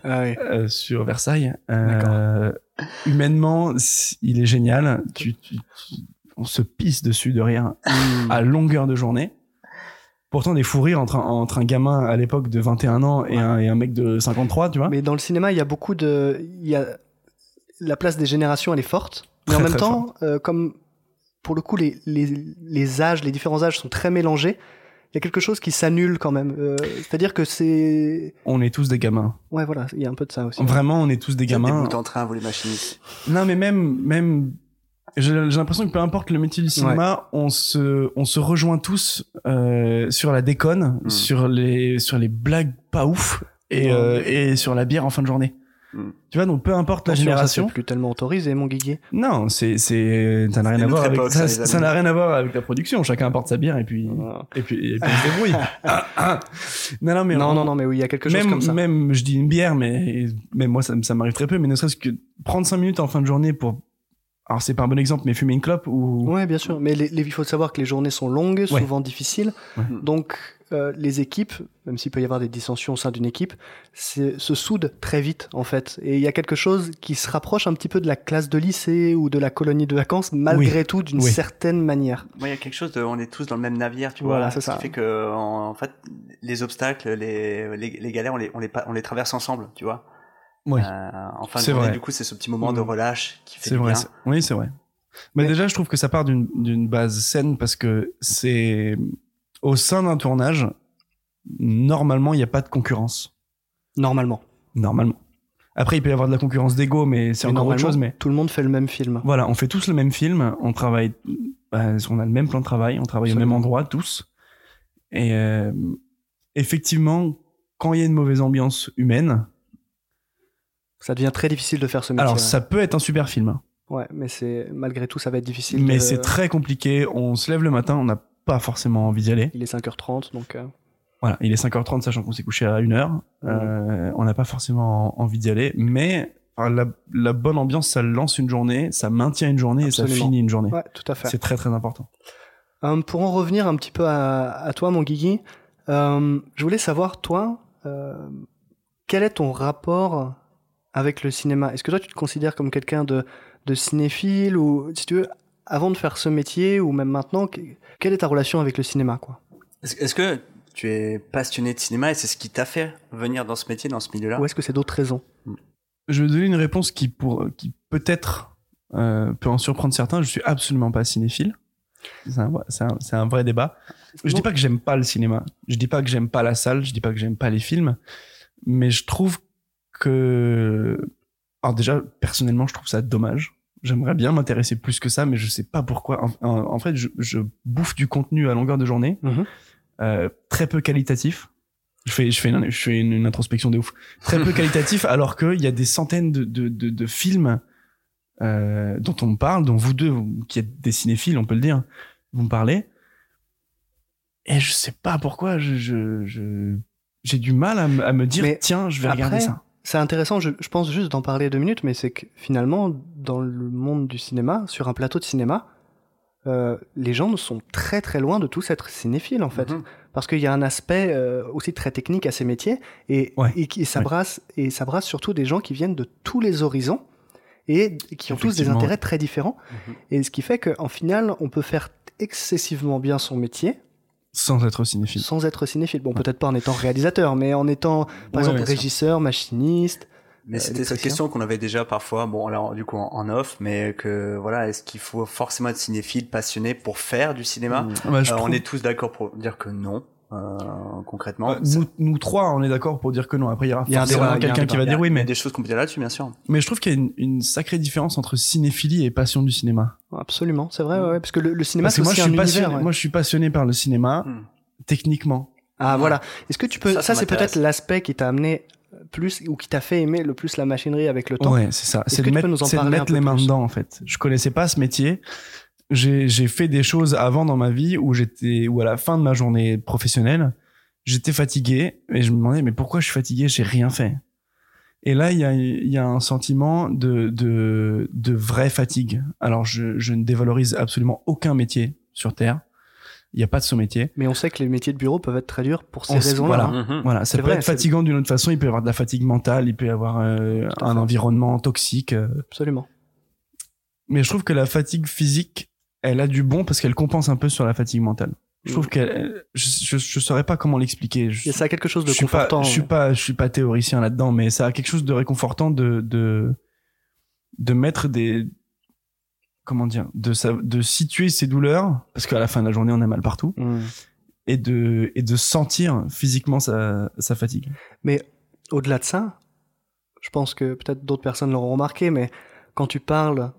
Ah oui. euh, sur Versailles. Euh, humainement, il est génial. Tu, tu- tu- on se pisse dessus de rien à longueur de journée. Pourtant, des fous rires entre un, entre un gamin à l'époque de 21 ans et, un, et un mec de 53, tu vois. Mais dans le cinéma, il y a beaucoup de. Il y a... La place des générations, elle est forte. Mais Très, en même temps, euh, comme pour le coup, les, les, les âges, les différents âges sont très mélangés, il y a quelque chose qui s'annule quand même. Euh, C'est-à-dire que c'est. On est tous des gamins. Ouais, voilà, il y a un peu de ça aussi. Vraiment, on est tous des Vous êtes des gamins. bouts en train, vous les machinistes. Non, mais même, même, j'ai j'ai l'impression que peu importe le métier du cinéma, on se, on se rejoint tous euh, sur la déconne, Mm. sur les, sur les blagues pas ouf et, Ouais. euh, et sur la bière en fin de journée. Mm. Tu vois, donc peu importe la génération. c'est plus tellement autorisé, mon Guigui. Non, c'est c'est ça n'a rien à voir avec époque, ça, n'a rien à voir avec la production. Chacun apporte sa bière et puis Voilà. et puis, et puis il se débrouille. Ah, (laughs) ah. Non non mais Non, on- non, non, mais oui, il y a quelque chose même comme ça. même je dis une bière mais mais moi ça, ça m'arrive très peu mais ne serait-ce que prendre cinq minutes en fin de journée pour alors c'est pas un bon exemple mais fumer une clope ou Ouais, bien sûr. Mais les, les- il faut savoir que les journées sont longues, Ouais. souvent difficiles. Ouais. Donc, euh, les équipes, même s'il peut y avoir des dissensions au sein d'une équipe, se soudent très vite, en fait. Et il y a quelque chose qui se rapproche un petit peu de la classe de lycée ou de la colonie de vacances, malgré tout, d'une Oui. certaine manière. Moi, il y a quelque chose de, on est tous dans le même navire, tu Voilà, vois. c'est ce ça. qui fait que, en, en fait, les obstacles, les, les, les galères, on les, on les, on les traverse ensemble, tu vois. Oui. Euh, en fin de journée, vrai. du coup, c'est ce petit moment de Mm. relâche qui fait du vrai. bien. Oui, c'est vrai. Mais, Mais- déjà, je trouve que ça part d'une base saine parce que c'est au sein d'un tournage, normalement, il n'y a pas de concurrence. Normalement. Normalement. Après, il peut y avoir de la concurrence d'ego, mais c'est encore autre chose. Mais tout le monde fait le même film. voilà, on fait tous le même film, on travaille, bah, on a le même plan de travail, on travaille au même endroit tous. Et euh, effectivement, quand il y a une mauvaise ambiance humaine, Ça devient très difficile de faire ce métier. alors ça peut être un super film. Ouais, mais c'est malgré tout, ça va être difficile. Mais de- c'est très compliqué. On se lève le matin, on n'a pas forcément envie d'y aller. Il est 5h30, donc. euh, Voilà, il est 5h30, sachant qu'on s'est couché à 1h. Euh, on n'a pas forcément envie d'y aller. Mais la, la bonne ambiance, ça lance une journée, ça maintient une journée et ça finit une journée. Ouais, tout à fait. C'est très très important. Euh, pour en revenir un petit peu à, à toi, mon Guigui, je voulais savoir, toi, quel est ton rapport avec le cinéma Est-ce que toi, tu te considères comme quelqu'un de, de cinéphile ou, si tu veux, avant de faire ce métier ou même maintenant, que- quelle est ta relation avec le cinéma, quoi? Est-ce est-ce que tu es passionné de cinéma et c'est ce qui t'a fait venir dans ce métier, dans ce milieu-là? Ou est-ce que c'est d'autres raisons? Je vais donner une réponse qui, pour, qui peut-être euh, peut en surprendre certains. Je suis absolument pas cinéphile. C'est un, c'est un- c'est un vrai débat. Je dis pas que j'aime pas le cinéma. Je dis pas que j'aime pas la salle. Je dis pas que j'aime pas les films. Mais je trouve que, alors déjà, personnellement, je trouve ça dommage. J'aimerais bien m'intéresser plus que ça, mais je sais pas pourquoi. En, en- en fait, je, je bouffe du contenu à longueur de journée, Mhm. euh, très peu qualitatif. Je fais, je fais, une, je fais une, une introspection de ouf. Très peu (laughs) qualitatif, alors qu'il y a des centaines de, de, de, de films euh, dont on me parle, dont vous deux, qui êtes des cinéphiles, on peut le dire, vous me parlez. Et je sais pas pourquoi, je, je, je- j'ai du mal à, me- à me dire, Mais tiens, je vais après, regarder ça. C'est intéressant, je, je pense juste d'en parler deux minutes, mais c'est que finalement, dans le monde du cinéma, sur un plateau de cinéma, euh, les gens sont très très loin de tous être cinéphiles en fait. Mhm. Parce qu'il y a un aspect euh, aussi très technique à ces métiers et, Ouais. et, qui- et ça Ouais. brasse, et ça brasse surtout des gens qui viennent de tous les horizons et qui ont tous des intérêts très différents. Mhm. Et ce qui fait qu'en final, on peut faire excessivement bien son métier Sans être cinéphile. sans être cinéphile. Bon, peut-être pas en étant réalisateur, mais en étant, par Ouais, exemple, régisseur, machiniste. Mais Euh, c'était cette question qu'on avait déjà parfois, bon alors du coup en, en off, mais que voilà, est-ce qu'il faut forcément être cinéphile, passionné pour faire du cinéma? Bah, je Euh, On est tous d'accord pour dire que non, euh, concrètement. Euh, nous, nous trois, on est d'accord pour dire que non. Après, il y aura Il y a un forcément quelqu'un qui va dire oui, il y a mais, des choses qu'on peut dire là-dessus, bien sûr. mais je trouve qu'il y a une, une sacrée différence entre cinéphilie et passion du cinéma. Absolument, c'est vrai, ouais, ouais, parce que le, le cinéma, Parce c'est que moi, aussi je un suis univers. passionné, ouais. moi, je suis passionné par le cinéma, Hmm. techniquement. Ah Ouais. voilà. Est-ce que tu peux Ça, ça, ça c'est peut-être l'aspect qui t'a amené plus ou qui t'a fait aimer le plus la machinerie avec le temps. Ouais, c'est ça. Est-ce C'est que de tu mettre, peux nous en c'est de mettre les mains dedans, en fait. Je connaissais pas ce métier. J'ai, j'ai fait des choses avant dans ma vie où j'étais, où à la fin de ma journée professionnelle, j'étais fatigué et je me demandais, mais pourquoi je suis fatigué? J'ai rien fait. Et là, il y a, il y a un sentiment de, de, de vraie fatigue. Alors, je, je ne dévalorise absolument aucun métier sur Terre. Il n'y a pas de sous-métier. Mais on sait que les métiers de bureau peuvent être très durs pour ces raisons-là. voilà. hein. Voilà, ça peut vrai, être fatigant d'une autre façon. Il peut y avoir de la fatigue mentale, il peut y avoir euh, un fait. environnement toxique. euh. Absolument. Mais je trouve que la fatigue physique, elle a du bon parce qu'elle compense un peu sur la fatigue mentale. Je trouve Mm. qu'elle, je, je, je saurais pas comment l'expliquer. Je, ça a quelque chose de je suis pas, confortant. je suis pas, je suis pas théoricien là-dedans, mais ça a quelque chose de réconfortant de, de, de mettre des, comment dire, de, sa- de situer ses douleurs parce qu'à la fin de la journée, on a mal partout Hmm. et de, et de sentir physiquement sa, sa fatigue. Mais au-delà de ça, je pense que peut-être d'autres personnes l'auront remarqué, mais quand tu parles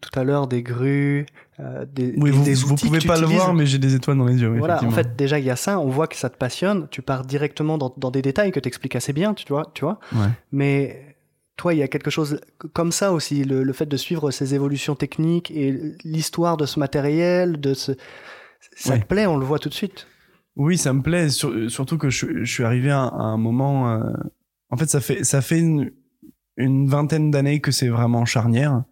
tout à l'heure des grues, euh, des, Oui, des- vous, des vous pouvez pas le voir, mais j'ai des étoiles dans les yeux. oui, Voilà, en fait, déjà, il y a ça, on voit que ça te passionne, tu pars directement dans, dans des détails que tu expliques assez bien, tu vois, tu vois. Ouais. Mais toi, il y a quelque chose comme ça aussi, le, le fait de suivre ces évolutions techniques et l'histoire de ce matériel, de ce, ça Ouais. te plaît, on le voit tout de suite. Oui, ça me plaît, sur- surtout que je, je suis arrivé à, à un moment. euh, en fait, ça fait ça fait une, une vingtaine d'années que c'est vraiment charnière.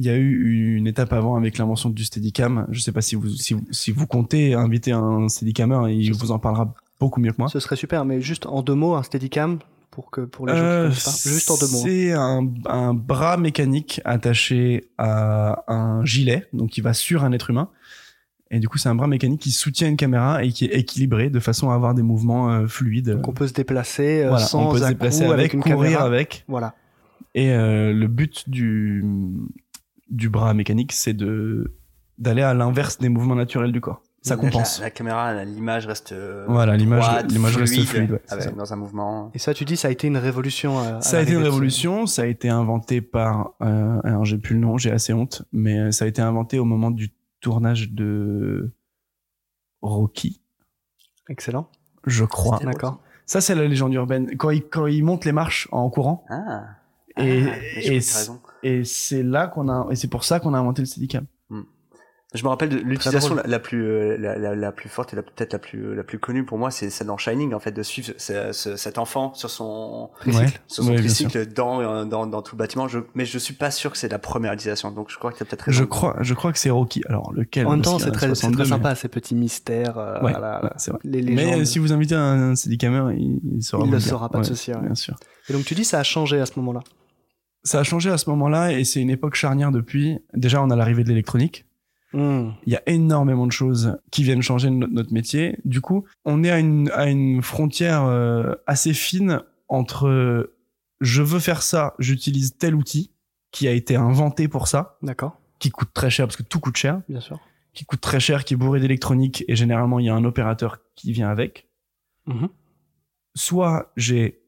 Il y a eu une étape avant avec l'invention du Steadicam. Je sais pas si vous si, vous- si vous comptez inviter un Steadicammer, il vous en parlera beaucoup mieux que moi. Ce serait super, mais juste en deux mots, un Steadicam pour que pour les gens Euh, qui pas. Juste en deux mots. C'est un, un bras mécanique attaché à un gilet, donc qui va sur un être humain. Et du coup, c'est un bras mécanique qui soutient une caméra et qui est équilibré de façon à avoir des mouvements euh, fluides. Donc on peut se déplacer euh, Voilà, sans on peut se déplacer avec, une courir caméra. avec. Voilà. Et euh, le but du, du bras mécanique, c'est de d'aller à l'inverse des mouvements naturels du corps. Ça compense. La, la caméra, l'image reste. euh, Voilà, l'image- l'image reste fluide, ouais, avec- dans un mouvement. Et ça, tu dis, ça a été une révolution. euh, Ça a été une révolution, ça a été inventé par, euh, alors j'ai plus le nom, j'ai assez honte, mais euh, ça a été inventé au moment du tournage de Rocky, Excellent. je crois. D'accord. Ça, c'est la légende urbaine. Quand il, quand il monte les marches en courant, Ah. et, Ah, je et, t'as et c'est là qu'on a, et c'est pour ça qu'on a inventé le Steadicam. Je me rappelle de l'utilisation la, la plus euh, la, la, la plus forte et la- peut-être la plus la plus connue pour moi, c'est celle dans Shining en fait de suivre ce- ce- cet enfant sur son Tricycle. sur son Ouais, tricycle dans, euh, dans dans tout le bâtiment. Je, mais je suis pas sûr que c'est la première utilisation. Donc je crois que tu as peut-être raison. Je crois, je crois que c'est Rocky. Alors, lequel En même temps, c'est très, c'est 62, très mais- sympa, ces petits mystères. euh, Ouais, voilà, vrai. les Mais euh, si vous invitez un Steadicammer, il, il saura Il dire. saura, pas de Ouais, souci, ouais. Bien sûr. Et donc tu dis, ça a changé à ce moment-là. Ça a changé à ce moment-là et c'est une époque charnière depuis. Déjà, on a l'arrivée de l'électronique. Hmm. Il y a énormément de choses qui viennent changer notre, métier. Du coup, on est à une, à une frontière euh, assez fine entre euh, je veux faire ça, j'utilise tel outil qui a été inventé pour ça, D'accord, qui coûte très cher parce que tout coûte cher, bien sûr. qui coûte très cher, qui est bourré d'électronique et généralement il y a un opérateur qui vient avec. Mhm. Soit j'ai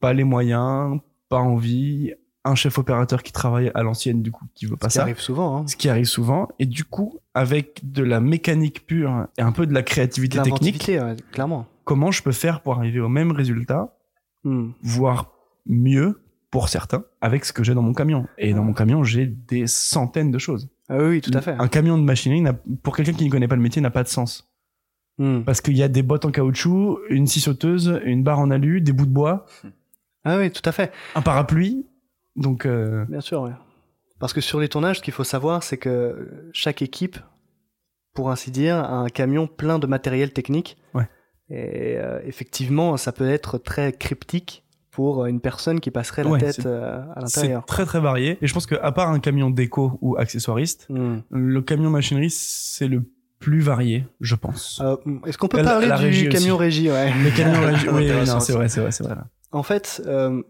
pas les moyens, pas envie, un chef opérateur qui travaille à l'ancienne du coup qui veut pas Ce qui ça. arrive souvent. Hein. ce qui arrive souvent. Et du coup, avec de la mécanique pure et un peu de la créativité technique, ouais, clairement. comment je peux faire pour arriver au même résultat, Hmm. voire mieux pour certains, avec ce que j'ai dans mon camion. Et dans mon camion, j'ai des centaines de choses. Ah oui, tout à fait. Un camion de machinerie, pour quelqu'un qui ne connaît pas le métier, n'a pas de sens. Hmm. Parce qu'il y a des bottes en caoutchouc, une scie sauteuse, une barre en alu, des bouts de bois, Ah oui, tout à fait. un parapluie. Donc, euh, Bien sûr, ouais. Parce que sur les tournages, ce qu'il faut savoir, c'est que chaque équipe, pour ainsi dire, a un camion plein de matériel technique. Ouais. Et euh, effectivement, ça peut être très cryptique pour une personne qui passerait la Ouais, tête c'est- euh, à c'est l'intérieur. très très varié. Et je pense qu'à part un camion déco ou accessoiriste, Hmm. Le camion machinerie, c'est le plus varié, je pense. Euh, Est-ce qu'on peut La- parler la du régie camion aussi. régie ouais. Le camion régie, oui, c'est vrai, c'est vrai, c'est vrai. En fait, euh,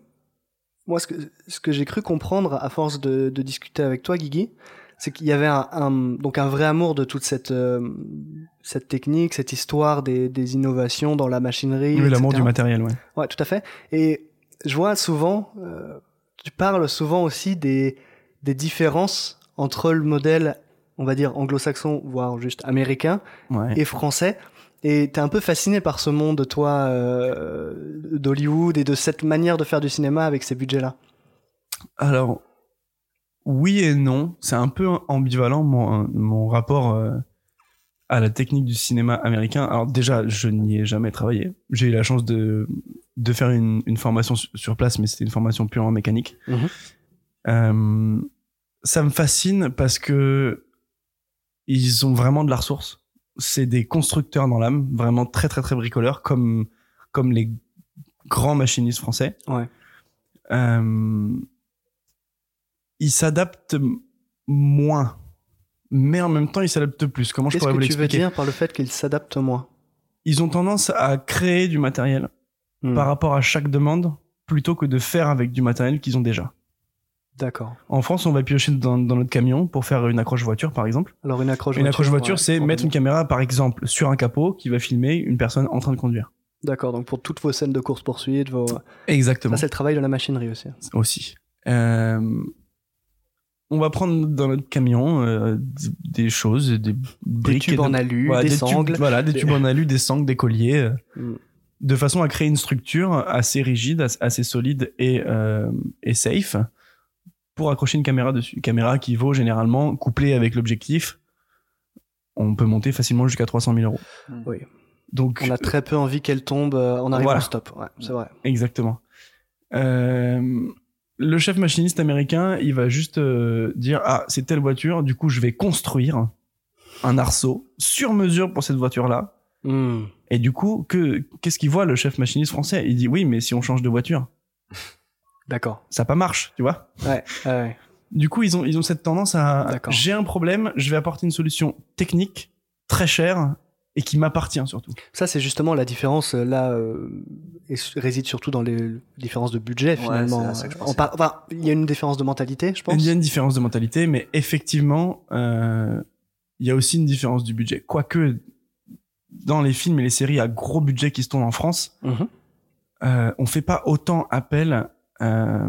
moi, ce que, ce que j'ai cru comprendre à force de, de discuter avec toi, Guigui, c'est qu'il y avait un, un- donc un vrai amour de toute cette, euh, cette technique, cette histoire des, des innovations dans la machinerie. Oui, l'amour du matériel, ouais. Ouais, tout à fait. Et je vois souvent, euh, tu parles souvent aussi des, des différences entre le modèle, on va dire anglo-saxon, voire juste américain, ouais. et français. Et t'es un peu fasciné par ce monde, toi, euh, d'Hollywood et de cette manière de faire du cinéma avec ces budgets-là? Alors, oui et non. C'est un peu ambivalent, mon, mon rapport euh, à la technique du cinéma américain. Alors, déjà, je n'y ai jamais travaillé. J'ai eu la chance de, de faire une, une formation su- sur place, mais c'était une formation purement mécanique. Mhm. Euh, ça me fascine parce que ils ont vraiment de la ressource. C'est des constructeurs dans l'âme, vraiment très très très bricoleurs, comme comme les grands machinistes français. Ouais. Euh, ils s'adaptent moins, mais en même temps ils s'adaptent plus. Comment je Qu'est-ce pourrais que vous tu veux l'expliquer? dire par le fait qu'ils s'adaptent moins? Ils ont tendance à créer du matériel Hmm. par rapport à chaque demande, plutôt que de faire avec du matériel qu'ils ont déjà. D'accord. En France, on va piocher dans, dans notre camion pour faire une accroche voiture, par exemple. Alors une accroche Une voiture. accroche voiture, ouais, c'est mettre une caméra, par exemple, sur un capot qui va filmer une personne en train de conduire. D'accord, donc pour toutes vos scènes de course-poursuite, vos... Exactement. ça c'est le travail de la machinerie aussi. Aussi. Euh, on va prendre dans notre camion euh, des choses, des Des briques, tubes et de- en alu, voilà, des tubes- sangles. voilà, des des- tubes en alu, des sangles, des colliers, euh, Hmm. de façon à créer une structure assez rigide, as- assez solide et, euh, et safe pour accrocher une caméra dessus. Caméra qui vaut généralement, couplée avec l'objectif, on peut monter facilement jusqu'à 300 000 euros. Oui. Donc, On a très peu envie qu'elle tombe euh, en arrivant Voilà. au stop. Ouais, c'est vrai. Exactement. Euh, le chef machiniste américain, il va juste euh, dire ah c'est telle voiture, du coup je vais construire un arceau sur mesure pour cette voiture-là. Hmm. Et du coup, que qu'est-ce qu'il voit le chef machiniste français? Il dit oui, mais si on change de voiture, D'accord. ça pas marche, tu vois. Ouais, ouais, ouais. Du coup, ils ont ils ont cette tendance à D'accord. j'ai un problème, je vais apporter une solution technique très chère et qui m'appartient surtout. Ça, c'est justement la différence euh, là, euh, réside surtout dans les différences de budget finalement. c'est à ça que je On pensais. par- enfin, il y a une différence de mentalité, je pense. Il y a une différence de mentalité, mais effectivement, euh, il y a aussi une différence du budget. Quoique, dans les films et les séries à gros budget qui se tournent en France, Mhm. euh, on fait pas autant appel euh,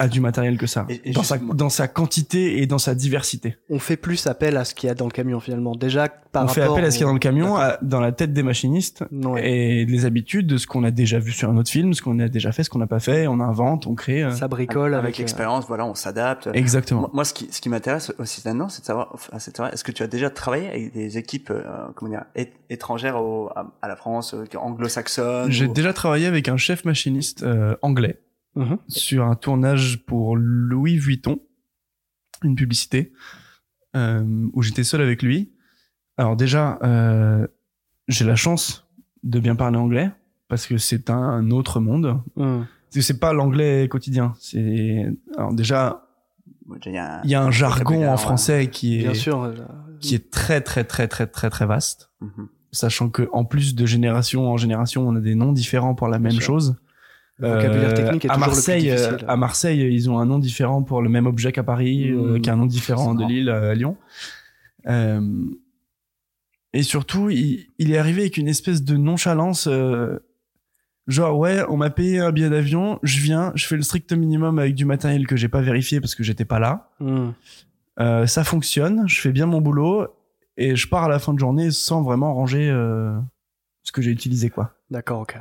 à du matériel que ça. Et- et dans, sa, dans sa quantité et dans sa diversité. On fait plus appel à ce qu'il y a dans le camion finalement. Déjà par on rapport fait appel à ce qu'il y a dans le camion, à- dans la tête des machinistes Ouais. et les habitudes de ce qu'on a déjà vu sur un autre film, ce qu'on a déjà fait, ce qu'on n'a pas fait, on invente, on crée. euh, Ça bricole avec, avec, euh, l'expérience, voilà, on s'adapte. Exactement. Moi, moi, ce qui, ce qui m'intéresse aussi là-dedans, c'est de savoir, enfin, c'est de savoir, est-ce que tu as déjà travaillé avec des équipes, euh, comment dire, étrangères au, à, à la France, euh, anglo-saxonnes J'ai ou- déjà travaillé avec un chef machiniste euh, anglais Mhm. sur un tournage pour Louis Vuitton, une publicité, euh, où j'étais seul avec lui. Alors déjà, euh, j'ai la chance de bien parler anglais, parce que c'est un autre monde. Que c'est pas l'anglais quotidien. C'est alors déjà, Il y a un, il y a un jargon en ouais. français qui est Bien sûr. euh, qui est très très très très très très vaste. Mhm. Sachant que en plus de génération en génération, on a des noms différents pour la même sûr. chose. Le vocabulaire Euh, technique est à toujours Marseille, le plus euh, difficile. à Marseille, ils ont un nom différent pour le même objet qu'à Paris, euh, Mm. qu'un nom différent de. Lille à Lyon. Et surtout, il, il est arrivé avec une espèce de nonchalance. genre, ouais, on m'a payé un billet d'avion, je viens, je fais le strict minimum avec du matériel que j'ai pas vérifié parce que j'étais pas là. Hmm. Euh, ça fonctionne, je fais bien mon boulot et je pars à la fin de journée sans vraiment ranger euh, ce que j'ai utilisé, quoi. D'accord, ok.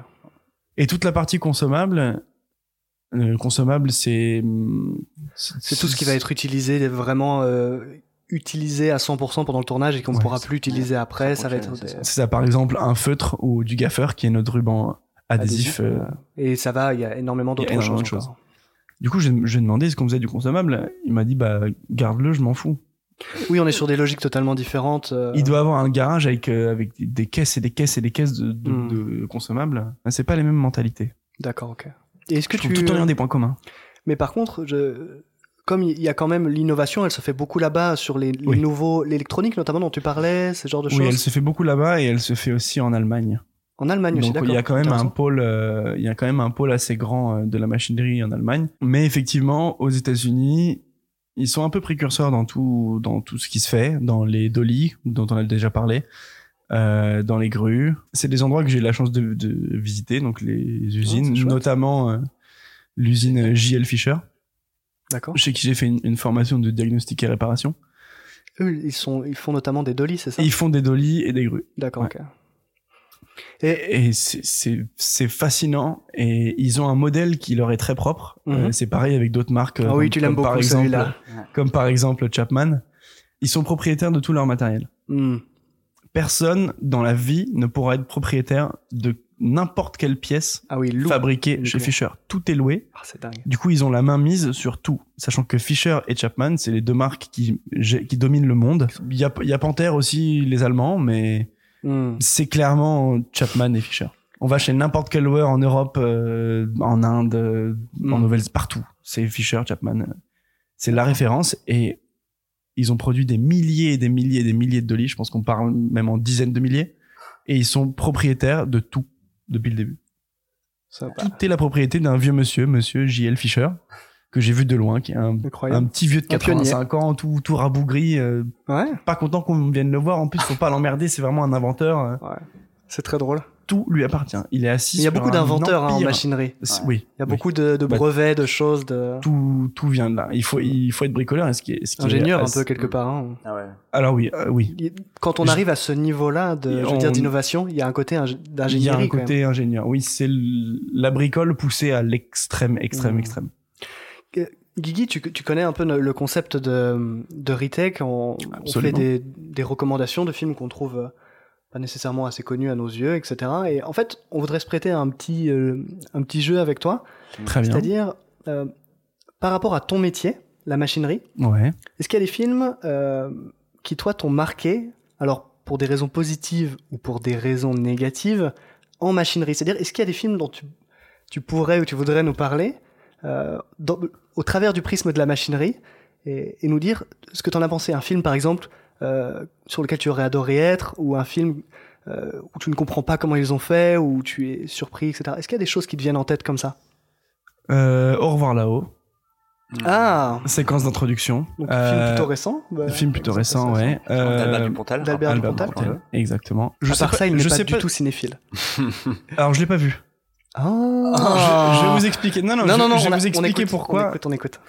Et toute la partie consommable, euh, consommable, c'est C'est tout ce qui va être utilisé vraiment euh, utilisé à 100% pendant le tournage et qu'on ne Ouais, pourra plus utiliser après. Ça va être c'est ça. Par exemple, un feutre ou du gaffer qui est notre ruban adhésif. euh. Et ça va, il y a énormément d'autres choses. Du coup, j'ai j'ai demandé ce qu'on faisait du consommable? Il m'a dit, bah, garde-le, je m'en fous. Oui, on est sur des logiques totalement différentes. euh, Il doit avoir un garage avec, euh, avec des- caisses et des caisses et des caisses de, de, Hmm. de consommables. C'est pas les mêmes mentalités. D'accord, ok. Et est-ce que Je tu... tout en ayant des points communs. Mais par contre, je... comme il y a quand même l'innovation, elle se fait beaucoup là-bas sur les, les Oui. nouveaux, l'électronique notamment dont tu parlais, ce genre de Oui, choses. elle se fait beaucoup là-bas et elle se fait aussi en Allemagne. En Allemagne aussi, Donc d'accord. il y a quand même un Intéressant. pôle, euh, il y a quand même un pôle assez grand de la machinerie en Allemagne. Mais effectivement, aux États-Unis, ils sont un peu précurseurs dans tout, dans tout ce qui se fait, dans les dolly dont on a déjà parlé, euh, dans les grues. C'est des endroits que j'ai eu la chance de, de visiter, donc les usines, c'est chouette. notamment euh, l'usine JL Fisher, D'accord. chez qui j'ai fait une, une formation de diagnostic et réparation. Eux, ils, sont, ils font notamment des dolly, c'est ça? Ils font des dolly et des grues. D'accord, Ouais. ok. Et, et c'est- fascinant. Et ils ont un modèle qui leur est très propre. Mhm. Euh, c'est pareil avec d'autres marques. Ah euh, oui, comme- tu l'aimes beaucoup, exemple, celui-là. Comme par exemple Chapman. Ils sont propriétaires de tout leur matériel. Hmm. Personne dans la vie ne pourra être propriétaire de n'importe quelle pièce Ah oui, fabriquée chez Fisher. Tout est loué. Ah, dingue. Du coup, ils ont la main mise sur tout. Sachant que Fisher et Chapman, c'est les deux marques qui, qui dominent le monde. Il y a, y a Panther aussi, les Allemands, mais Hmm. c'est clairement Chapman et Fisher. On va chez n'importe quel loueur en Europe, euh, en Inde, euh, en Mm. Nouvelle, partout. C'est Fisher, Chapman. C'est la référence et ils ont produit des milliers et des milliers et des milliers de dolly. Je pense qu'on parle même en dizaines de milliers. Et ils sont propriétaires de tout depuis le début. Ça, Tout est la propriété d'un vieux monsieur, monsieur J.L. Fisher, que j'ai vu de loin, qui est un, un petit vieux de Un pionnier. 85 ans, tout, tout rabougri, euh, Ouais, pas content qu'on vienne le voir. En plus, faut pas l'emmerder, c'est vraiment un inventeur. euh. ouais. C'est très drôle. tout lui appartient. Il est assis. Il y a beaucoup d'inventeurs hein, en machinerie. Ouais. Oui. Il y a oui. beaucoup de, de Bah, brevets, de choses, de Tout, tout vient de là. Il faut, il faut être bricoleur. Ce qui est, ce qui est ingénieurs un assez- peu quelque part. hein. Ah ouais. Alors oui, euh, oui. Quand on Je- arrive à ce niveau-là de, je veux On- dire, d'innovation, il y a un côté ing- Il y a d'ingénierie. un côté ingénieur. Oui, c'est la bricole poussée à l'extrême, extrême, Mm. extrême. Guigui, tu, tu connais un peu le concept de, de Retech. On, on fait des, des recommandations de films qu'on trouve euh, pas nécessairement assez connus à nos yeux, etc. Et en fait, on voudrait se prêter à un petit, euh, un petit jeu avec toi. Très bien. C'est-à-dire, euh, par rapport à ton métier, la machinerie, Ouais. est-ce qu'il y a des films euh, qui, toi, t'ont marqué, alors pour des raisons positives ou pour des raisons négatives, en machinerie? C'est-à-dire, est-ce qu'il y a des films dont tu, tu pourrais ou tu voudrais nous parler euh, dans- au travers du prisme de la machinerie et, et nous dire ce que tu en as pensé Un film, par exemple, euh, sur lequel tu aurais adoré être ou un film euh, où tu ne comprends pas comment ils ont fait, ou tu es surpris, etc. Est-ce qu'il y a des choses qui te viennent en tête comme ça? Euh, au revoir là-haut. Ah Séquence d'introduction. donc, Euh, film plutôt récent bah, Film plutôt récent, ça, ouais. D'Albert Euh, Dupontel. d'Albert Albert Dupontel, Dupontel, ouais. exactement. Je à sais part pas, ça, il n'est je pas sais du tout cinéphile. (laughs) (laughs) Alors je l'ai pas vu. Oh. Je, je vais vous expliquer. Non, non, non, je, non, non, je vais on a- vous on expliquer écoute, pourquoi. On écoute, on écoute.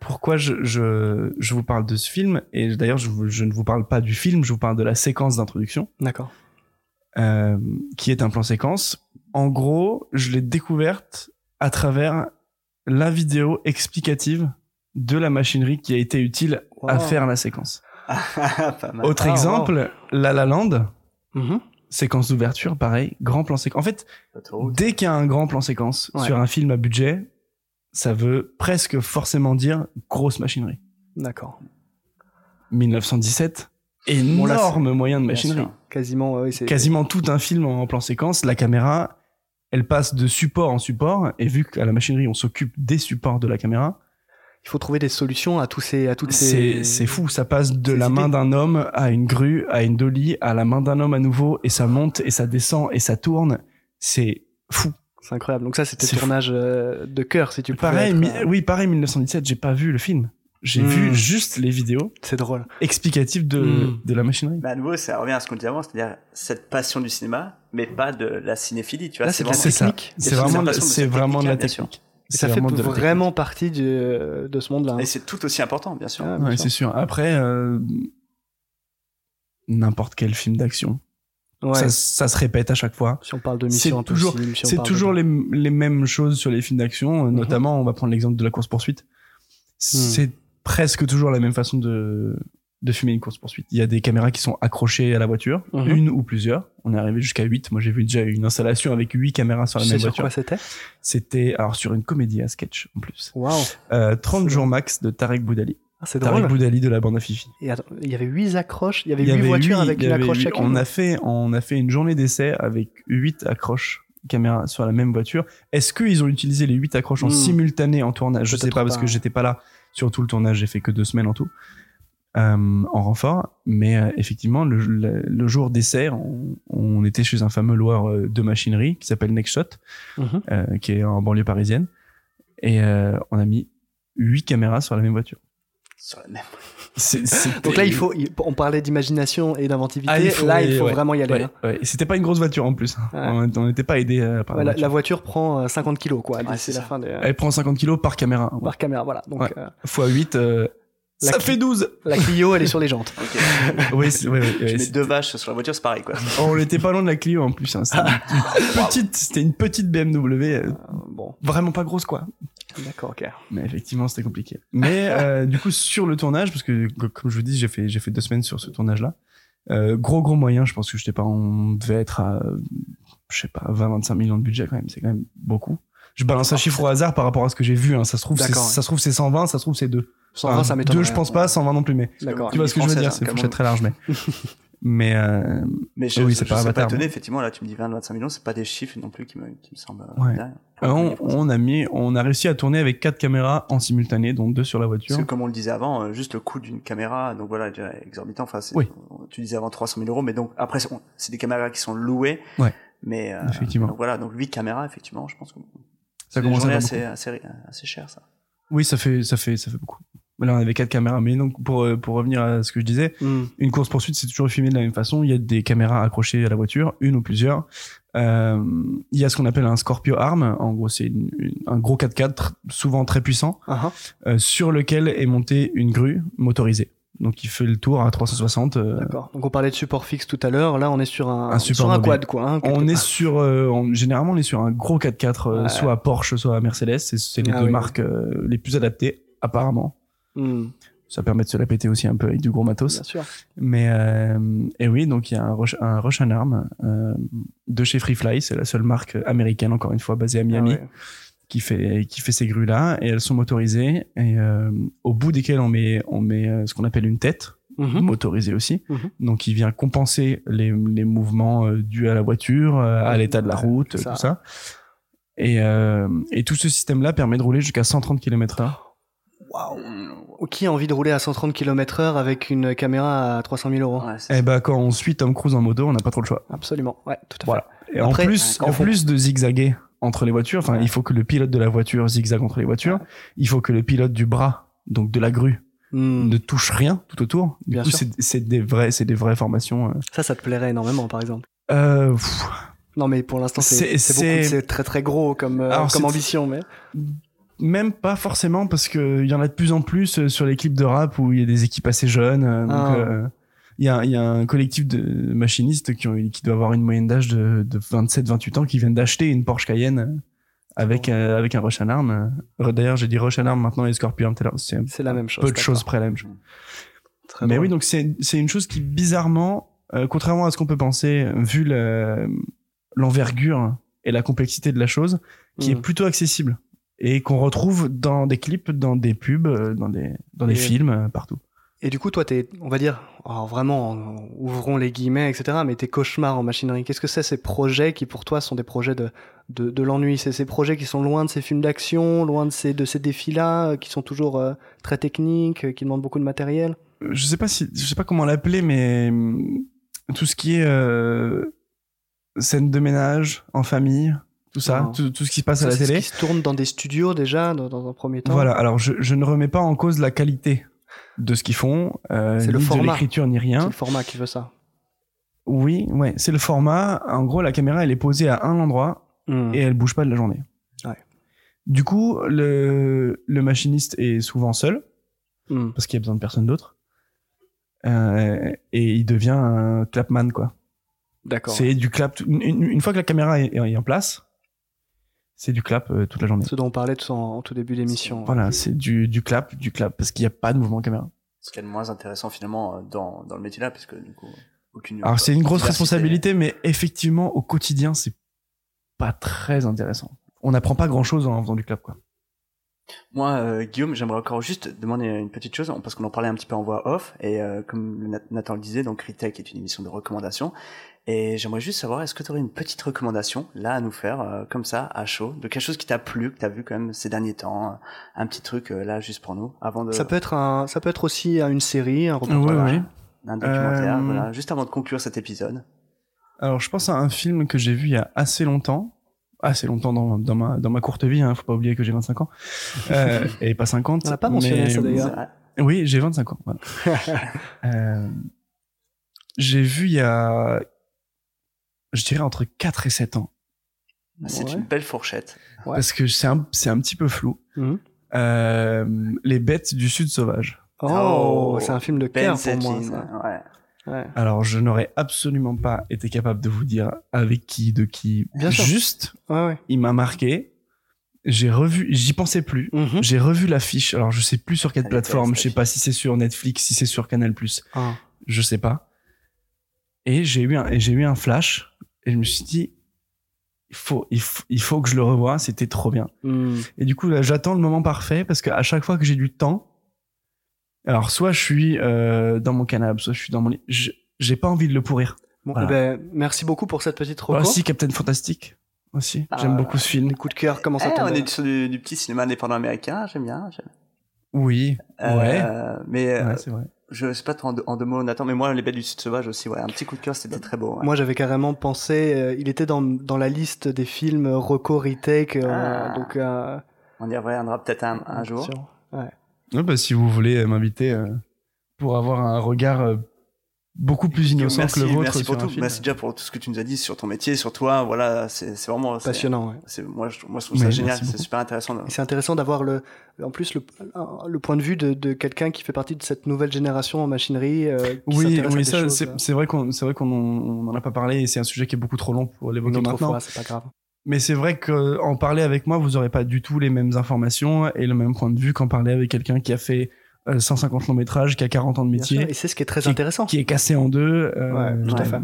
pourquoi je, je, je vous parle de ce film. Et d'ailleurs, je, je ne vous parle pas du film, je vous parle de la séquence d'introduction, D'accord. euh, qui est un plan séquence. En gros, je l'ai découverte à travers la vidéo explicative de la machinerie qui a été utile à Wow. faire la séquence. (laughs) Autre Ah, exemple, La La Land, Mhm. Séquence d'ouverture, pareil, grand plan séquence. En fait, dès qu'il y a un grand plan séquence Ouais. sur un film à budget, ça veut presque forcément dire grosse machinerie. D'accord. 1917, Bon, là, énorme moyen de machinerie. Quasiment, ouais. Quasiment tout un film en plan séquence, la caméra, elle passe de support en support, et vu qu'à la machinerie, on s'occupe des supports de la caméra, Il faut trouver des solutions à tous ces, à toutes c'est ces. c'est fou, ça passe de la main d'un homme à une grue, à une dolly, à la main d'un homme à nouveau, et ça monte, et ça descend, et ça tourne. C'est fou. C'est incroyable. Donc ça, c'était fou. tournage euh, de cœur, si tu peux. Pareil, mi- oui, pareil, 1917, j'ai pas vu le film. J'ai Hmm. vu juste les vidéos C'est drôle. explicatives de, Hmm. de la machinerie. Mais à nouveau, ça revient à ce qu'on disait avant, c'est-à-dire cette passion du cinéma, mais pas de la cinéphilie, tu vois. Là, c'est vraiment- technique. C'est vraiment, c'est vraiment de la technique, ça C'est fait vraiment partie du, de ce monde-là. hein. Et c'est tout aussi important, bien sûr. Ah, Ouais, c'est sûr. Après, euh, n'importe quel film d'action, Ouais. ça, ça se répète à chaque fois. Si on parle de C'est mission toujours- impossible, si on C'est toujours de- les, les mêmes choses sur les films d'action. euh, Mhm. Notamment, on va prendre l'exemple de la course-poursuite. C'est presque toujours la même façon de, de filmer une course-poursuite. Il y a des caméras qui sont accrochées à la voiture, Mhm. une ou plusieurs. On est arrivé jusqu'à 8. Moi, j'ai vu déjà une installation avec 8 caméras sur Tu la sais même sur voiture. quoi c'était? C'était alors sur une comédie à sketch en plus. Waouh. Euh, 30 C'est jours max de Tarek Boudali. Ah, c'est Tarek drôle. Boudali de la bande à Fifi. Et attends, il y avait huit accroches. Il y avait Il y huit avait voitures huit- avec une accroche chacune. On a fait, on a fait une journée d'essai avec huit accroches caméra sur la même voiture. Est-ce qu'ils ont utilisé les huit accroches en Hmm. simultané en tournage? Je sais Peut-être pas parce pas. que j'étais pas là sur tout le tournage. J'ai fait que deux semaines en tout euh, en renfort. Mais euh, effectivement, le, le- le jour d'essai, on, on était chez un fameux loueur euh, de machinerie qui s'appelle Nextshot, Mhm. euh, qui est en banlieue parisienne, et euh, on a mis huit caméras sur la même voiture. Sur la même. (laughs) C'est- Donc là, il faut, on parlait d'imagination et d'inventivité. Ah, faut- là, il faut ouais, vraiment y aller. Ouais, hein. ouais. C'était pas une grosse voiture en plus. Ouais. On n'était pas aidé euh, par Ouais, la la, la voiture. voiture prend euh, 50 kilos, quoi, d'ici c'est la fin des. Elle prend 50 kilos par caméra. Par caméra, voilà. Donc, Ouais. euh, Fois 8, euh, La ça fait 12. la Clio, elle est sur les jantes. Ok. (laughs) oui, ouais, ouais, ouais, Tu mets deux vaches sur la voiture, c'est pareil, quoi. (laughs) on n'était pas loin de la Clio en plus. hein. C'était une petite, c'était une petite BMW, euh, Euh, bon, vraiment pas grosse quoi. d'accord, ok. Mais effectivement, c'était compliqué. Mais euh, du coup, sur le tournage, parce que co- comme je vous dis, j'ai fait, j'ai fait deux semaines sur ce tournage-là. Euh, gros gros moyen, je pense que je sais pas, on devait être à, je sais pas, 20-25 millions de budget quand même. C'est quand même beaucoup. Je balance un chiffre au hasard par rapport à ce que j'ai vu. Hein. Ça se trouve, ça se trouve c'est 120, ça se trouve c'est 2. 120, ça m'étonne. Deux, je pense pas, 120 non plus, mais D'accord. tu vois ce que je veux dire, c'est une fourchette très large, mais. (laughs) mais euh, Mais je, Oui, c'est pas pas étonné, effectivement, là, tu me dis 20-25 millions, c'est pas des chiffres non plus qui me, qui me semblent. euh, Ouais. le on, a mis, on a réussi à tourner avec quatre caméras en simultané, dont deux sur la voiture. Parce que comme on le disait avant, euh, juste le coût d'une caméra, donc voilà, déjà exorbitant. Enfin, c'est- Oui. tu disais avant 300 000 euros, mais donc après, c'est- des caméras qui sont louées. Ouais. Mais euh, Effectivement. donc voilà, donc 8 caméras, effectivement, je pense que Ça commence à faire assez, assez, assez cher, ça. Oui, ça fait, ça fait, ça fait beaucoup. Là, on avait quatre caméras. Mais donc, pour, euh, pour revenir à ce que je disais, Hmm. une course poursuite, c'est toujours filmé de la même façon. Il y a des caméras accrochées à la voiture, une ou plusieurs. Euh, il y a ce qu'on appelle un Scorpio Arm. En gros, c'est une- une- un gros 4x4, tr- souvent très puissant, Ah, euh, sur lequel est montée une grue motorisée. Donc, il fait le tour à 360. euh, D'accord. Donc on parlait de support fixe tout à l'heure. Là, on est sur un, Un support sur un quad, quoi. hein, on est sur, euh, on- généralement, on est sur un gros 4x4, euh, Ouais. soit à Porsche, soit à Mercedes. C'est, c'est les Ah deux oui, marques les plus adaptées, apparemment. Hmm, Ça permet de se la péter aussi un peu avec du gros matos. bien sûr. Mais euh, et oui, donc il y a un Rush, un Rush and Arm euh, de chez Freefly, c'est la seule marque américaine encore une fois basée à Miami Ah ouais. qui fait qui fait ces grues là et elles sont motorisées et euh, au bout desquelles on met on met euh, ce qu'on appelle une tête Mhm. motorisée aussi, Mhm. donc il vient compenser les les mouvements euh, dus à la voiture, à l'état de la route, ça. tout ça. Et, et tout ce système là permet de rouler jusqu'à 130 km/h. Ou Qui a envie de rouler à 130 km heure avec une caméra à 300 000 euros Ouais, Et bah quand on suit Tom Cruise en moto, on n'a pas trop le choix. Absolument. Ouais, tout à fait. Voilà. Et Après, en plus, en fait- plus de zigzaguer entre les voitures, enfin, il faut que le pilote de la voiture zigzague entre les voitures. Il faut que le pilote du bras, donc de la grue, Hmm. ne touche rien tout autour. Du Bien coup, sûr. c'est des vrais, c'est des vraies formations. euh. Ça, ça te plairait énormément, par exemple. Euh, Non, mais pour l'instant, c'est C'est- c'est beaucoup- c'est- c'est très très gros comme, euh, Alors, comme ambition, mais même pas forcément parce que il y en a de plus en plus euh, sur les clips de rap où il y a des équipes assez jeunes. euh, donc, Ah. euh, il y a, il y a un collectif de machinistes qui, ont, qui doit avoir une moyenne d'âge de, de 27-28 ans qui viennent d'acheter une Porsche Cayenne avec, euh, avec un Rush Alarm. D'ailleurs, j'ai dit Rush Alarm maintenant et Scorpion Arm tout à l'heure. C'est la même chose. peu de choses près la même chose. Très Mais drôle. oui, donc c'est une chose qui bizarrement, euh, contrairement à ce qu'on peut penser, vu le- l'envergure et la complexité de la chose, qui est plutôt accessible et qu'on retrouve dans des clips, dans des pubs, euh, dans des dans des Et- films, euh, partout. Et du coup, toi, t'es, on va dire, alors vraiment, en- ouvrons les guillemets, etc., mais tes cauchemars en machinerie, qu'est-ce que c'est ces projets qui pour toi sont des projets de, de, de l'ennui? C'est ces projets qui sont loin de ces films d'action, loin de ces, de ces défis-là, euh, qui sont toujours euh, très techniques, qui demandent beaucoup de matériel? Je sais pas si, je sais pas comment l'appeler, mais hum, tout ce qui est euh, scène de ménage en famille, tout ça, tout, tout ce qui se passe à la c'est télé. Ce qui se tourne dans des studios déjà, dans, dans un premier temps Voilà. Alors, je, je ne remets pas en cause la qualité de ce qu'ils font, euh, C'est ni le de format. l'écriture ni C'est rien. le format qui veut ça. Oui, ouais, c'est le format. En gros, la caméra, elle est posée à un endroit Hmm. et elle bouge pas de la journée. Ouais. Du coup, le, le machiniste est souvent seul Hmm. parce qu'il y a besoin de personne d'autre. Euh, et il devient un clapman, quoi. D'accord. C'est du clap. Une, une- une fois que la caméra est, est en place, c'est du clap euh, toute la journée. Ce dont on parlait tout en, en tout début d'émission. Voilà, c'est du, du clap, du clap, parce qu'il n'y a pas de mouvement caméra. Ce qui est le moins intéressant finalement euh, dans, dans le métier là, puisque du coup, aucune. Alors c'est une grosse diversité. responsabilité, mais effectivement, au quotidien, c'est pas très intéressant. On n'apprend pas grand chose en faisant du clap, quoi. Moi, euh, Guillaume, j'aimerais encore juste demander une petite chose, parce qu'on en parlait un petit peu en voix off, et euh, comme Nat- Nathan le disait, donc Ritech est une émission de recommandation, et j'aimerais juste savoir, est-ce que tu aurais une petite recommandation, là, à nous faire, euh, comme ça, à chaud, de quelque chose qui t'a plu, que t'as vu quand même ces derniers temps, euh, un petit truc, euh, là, juste pour nous, avant de... Ça peut être un, ça peut être aussi une série, un reportage. Un documentaire, Euh, voilà, juste avant de conclure cet épisode. Alors, je pense à un film que j'ai vu il y a assez longtemps. Assez longtemps dans, dans, ma, dans ma courte vie, hein, faut pas oublier que j'ai 25 ans. Euh, (laughs) et pas 50. On l'a pas mentionné, mais- ça, d'ailleurs. Oui, j'ai 25 ans. Voilà. (laughs) Euh, j'ai vu il y a, je dirais entre 4 et 7 ans. C'est Ouais. une belle fourchette. Ouais. Parce que c'est un, c'est un petit peu flou. Mhm. Euh, les bêtes du sud sauvage. Oh, Oh, c'est un film de Ben cœur pour moi. Ça. ouais. Ouais. Alors, je n'aurais absolument pas été capable de vous dire avec qui, de qui. Bien sûr. Juste, Ouais, ouais. il m'a marqué. J'ai revu, j'y pensais plus. Mhm. J'ai revu l'affiche. Alors, je sais plus sur quelle plateforme. Je sais pas si c'est sur Netflix, si c'est sur Canal+. Ah. Je sais pas. Et j'ai eu un, et j'ai eu un flash. Et je me suis dit, il faut, il faut, il faut que je le revoie. C'était trop bien. Hmm. Et du coup, là, j'attends le moment parfait parce qu'à chaque fois que j'ai du temps, alors soit je suis euh, dans mon canapé, soit je suis dans mon lit, je- j'ai pas envie de le pourrir. Bon, Voilà. eh ben, merci beaucoup pour cette petite reco. Aussi Captain Fantastic. Aussi, Ah, j'aime beaucoup ce film. Les coups de cœur, comment ça Eh, tombe on est sur du, du petit cinéma indépendant américain, j'aime bien. j'aime- Oui, Euh, ouais, Mais euh, ouais, c'est vrai. Je sais pas trop en deux, en deux mots, Nathan, mais moi, Les Belles du Sud Sauvage aussi, ouais, un petit coup de cœur, c'était très beau. ouais. Moi, j'avais carrément pensé, euh, il était dans, dans la liste des films reco retake, euh, Ah. donc euh, On y reviendra peut-être un, un jour. Ouais. Ouais, bah, si vous voulez euh, m'inviter euh, pour avoir un regard euh, beaucoup plus innocent merci, que le vôtre merci pour tout. film. Merci déjà pour tout ce que tu nous as dit sur ton métier, sur toi. Voilà, c'est c'est vraiment Passionnant, ouais. C'est moi, je, moi, je trouve ça Mais génial. C'est super intéressant. c'est intéressant d'avoir le, en plus le, le point de vue de, de quelqu'un qui fait partie de cette nouvelle génération en machinerie. euh, qui Oui, oui, ça, c'est euh, c'est vrai qu'on c'est vrai qu'on en, on en a pas parlé et c'est un sujet qui est beaucoup trop long pour l'évoquer maintenant. c'est pas grave. Mais c'est vrai qu'en parler avec moi, vous aurez pas du tout les mêmes informations et le même point de vue qu'en parler avec quelqu'un qui a fait euh, 150 longs métrages, qui a 40 ans de sûr. métier, Et c'est ce qui est très Qui- intéressant. qui est cassé en deux, euh, Ouais, ouais.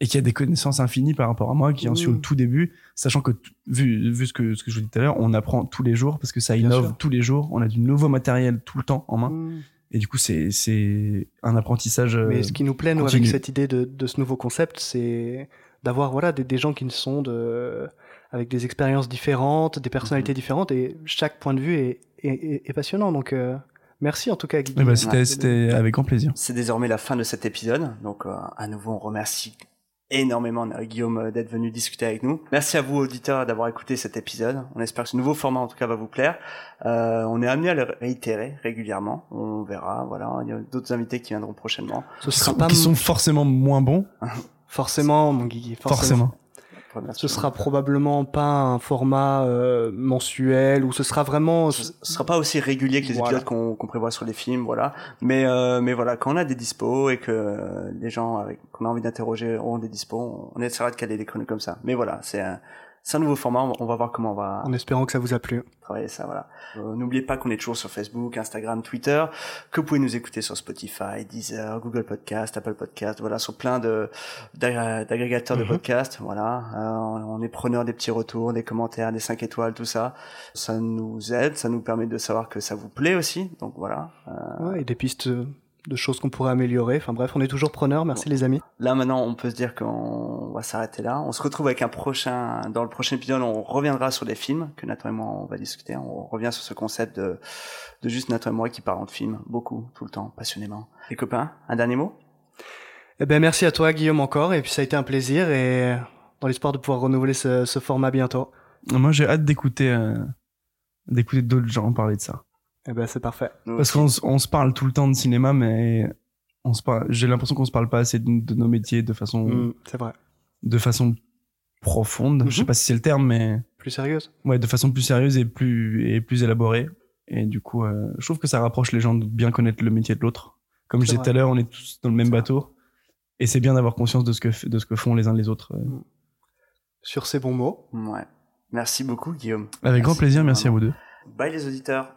et qui a des connaissances infinies par rapport à moi, qui en suis au Mm. tout début, sachant que vu, vu ce que ce que je vous dis tout à l'heure, on apprend tous les jours parce que ça Bien innove sûr. tous les jours, on a du nouveau matériel tout le temps en main Mm. et du coup c'est c'est un apprentissage. euh, Mais ce qui nous plaît, nous, avec cette idée de, de ce nouveau concept, c'est d'avoir voilà, des, des gens qui sont de, avec des expériences différentes, des personnalités Mhm. différentes, et chaque point de vue est, est, est- est passionnant. Donc, euh, merci en tout cas, Guy. eh ben, c'était avec grand plaisir. C'est désormais la fin de cet épisode. Donc, euh, à nouveau, on remercie énormément euh, Guillaume euh, d'être venu discuter avec nous. Merci à vous, auditeurs, d'avoir écouté cet épisode. On espère que ce nouveau format, en tout cas, va vous plaire. Euh, on est amené à le réitérer régulièrement. On verra. Voilà, il y a d'autres invités qui viendront prochainement. Ce Qui sera sont, pas qui sont forcément moins bons, forcément, mon Guy, forcément. forcément. Ce sera probablement pas un format euh, mensuel ou ce sera vraiment. ce ce sera pas aussi régulier que les Voilà. épisodes qu'on qu'on prévoit sur les films, voilà. Mais euh, mais voilà, quand on a des dispos et que euh, les gens qu'on a envie d'interroger auront des dispos, on essaiera de caler des chronos comme ça. Mais voilà, c'est un c'est un nouveau format. On va- On va voir comment on va En espérant que ça vous a plu. travailler ça. Voilà. Euh, N'oubliez pas qu'on est toujours sur Facebook, Instagram, Twitter, que vous pouvez nous écouter sur Spotify, Deezer, Google Podcast, Apple Podcast, voilà, sur plein de d'agré- d'agrégateurs de Mhm. podcasts. Voilà, Euh, on est preneur des petits retours, des commentaires, des 5 étoiles, tout ça. Ça nous aide, ça nous permet de savoir que ça vous plaît aussi. Donc voilà. Euh, Ouais, et des pistes de choses qu'on pourrait améliorer. Enfin bref, on est toujours preneurs. Merci les amis. Là maintenant, on peut se dire qu'on va s'arrêter là. On se retrouve avec un prochain. Dans le prochain épisode, on reviendra sur des films que Nathan et moi on va discuter. On revient sur ce concept de, de juste Nathan et moi qui parlons de films beaucoup, tout le temps, passionnément. Les copains, un dernier mot? Eh ben merci à toi Guillaume encore et puis ça a été un plaisir et dans l'espoir de pouvoir renouveler ce, ce format bientôt. Moi j'ai hâte d'écouter euh, d'écouter d'autres gens parler de ça. Eh ben c'est parfait. Nous Parce qu'on on se parle tout le temps de cinéma, mais on se parle. J'ai l'impression qu'on se parle pas assez de, de nos métiers de façon Mm, c'est vrai. de façon profonde. Je sais Mhm. pas si c'est le terme, mais Plus sérieuse? ouais, de façon plus sérieuse et plus et plus élaborée. Et du coup, euh, je trouve que ça rapproche les gens de bien connaître le métier de l'autre. Comme je disais tout à l'heure, on est tous dans le même vrai. bateau. Et c'est bien d'avoir conscience de ce que de ce que font les uns les autres. euh. Sur ces bons mots. Ouais. Merci beaucoup, Guillaume. Avec grand plaisir. Merci à vous deux. Bye les auditeurs.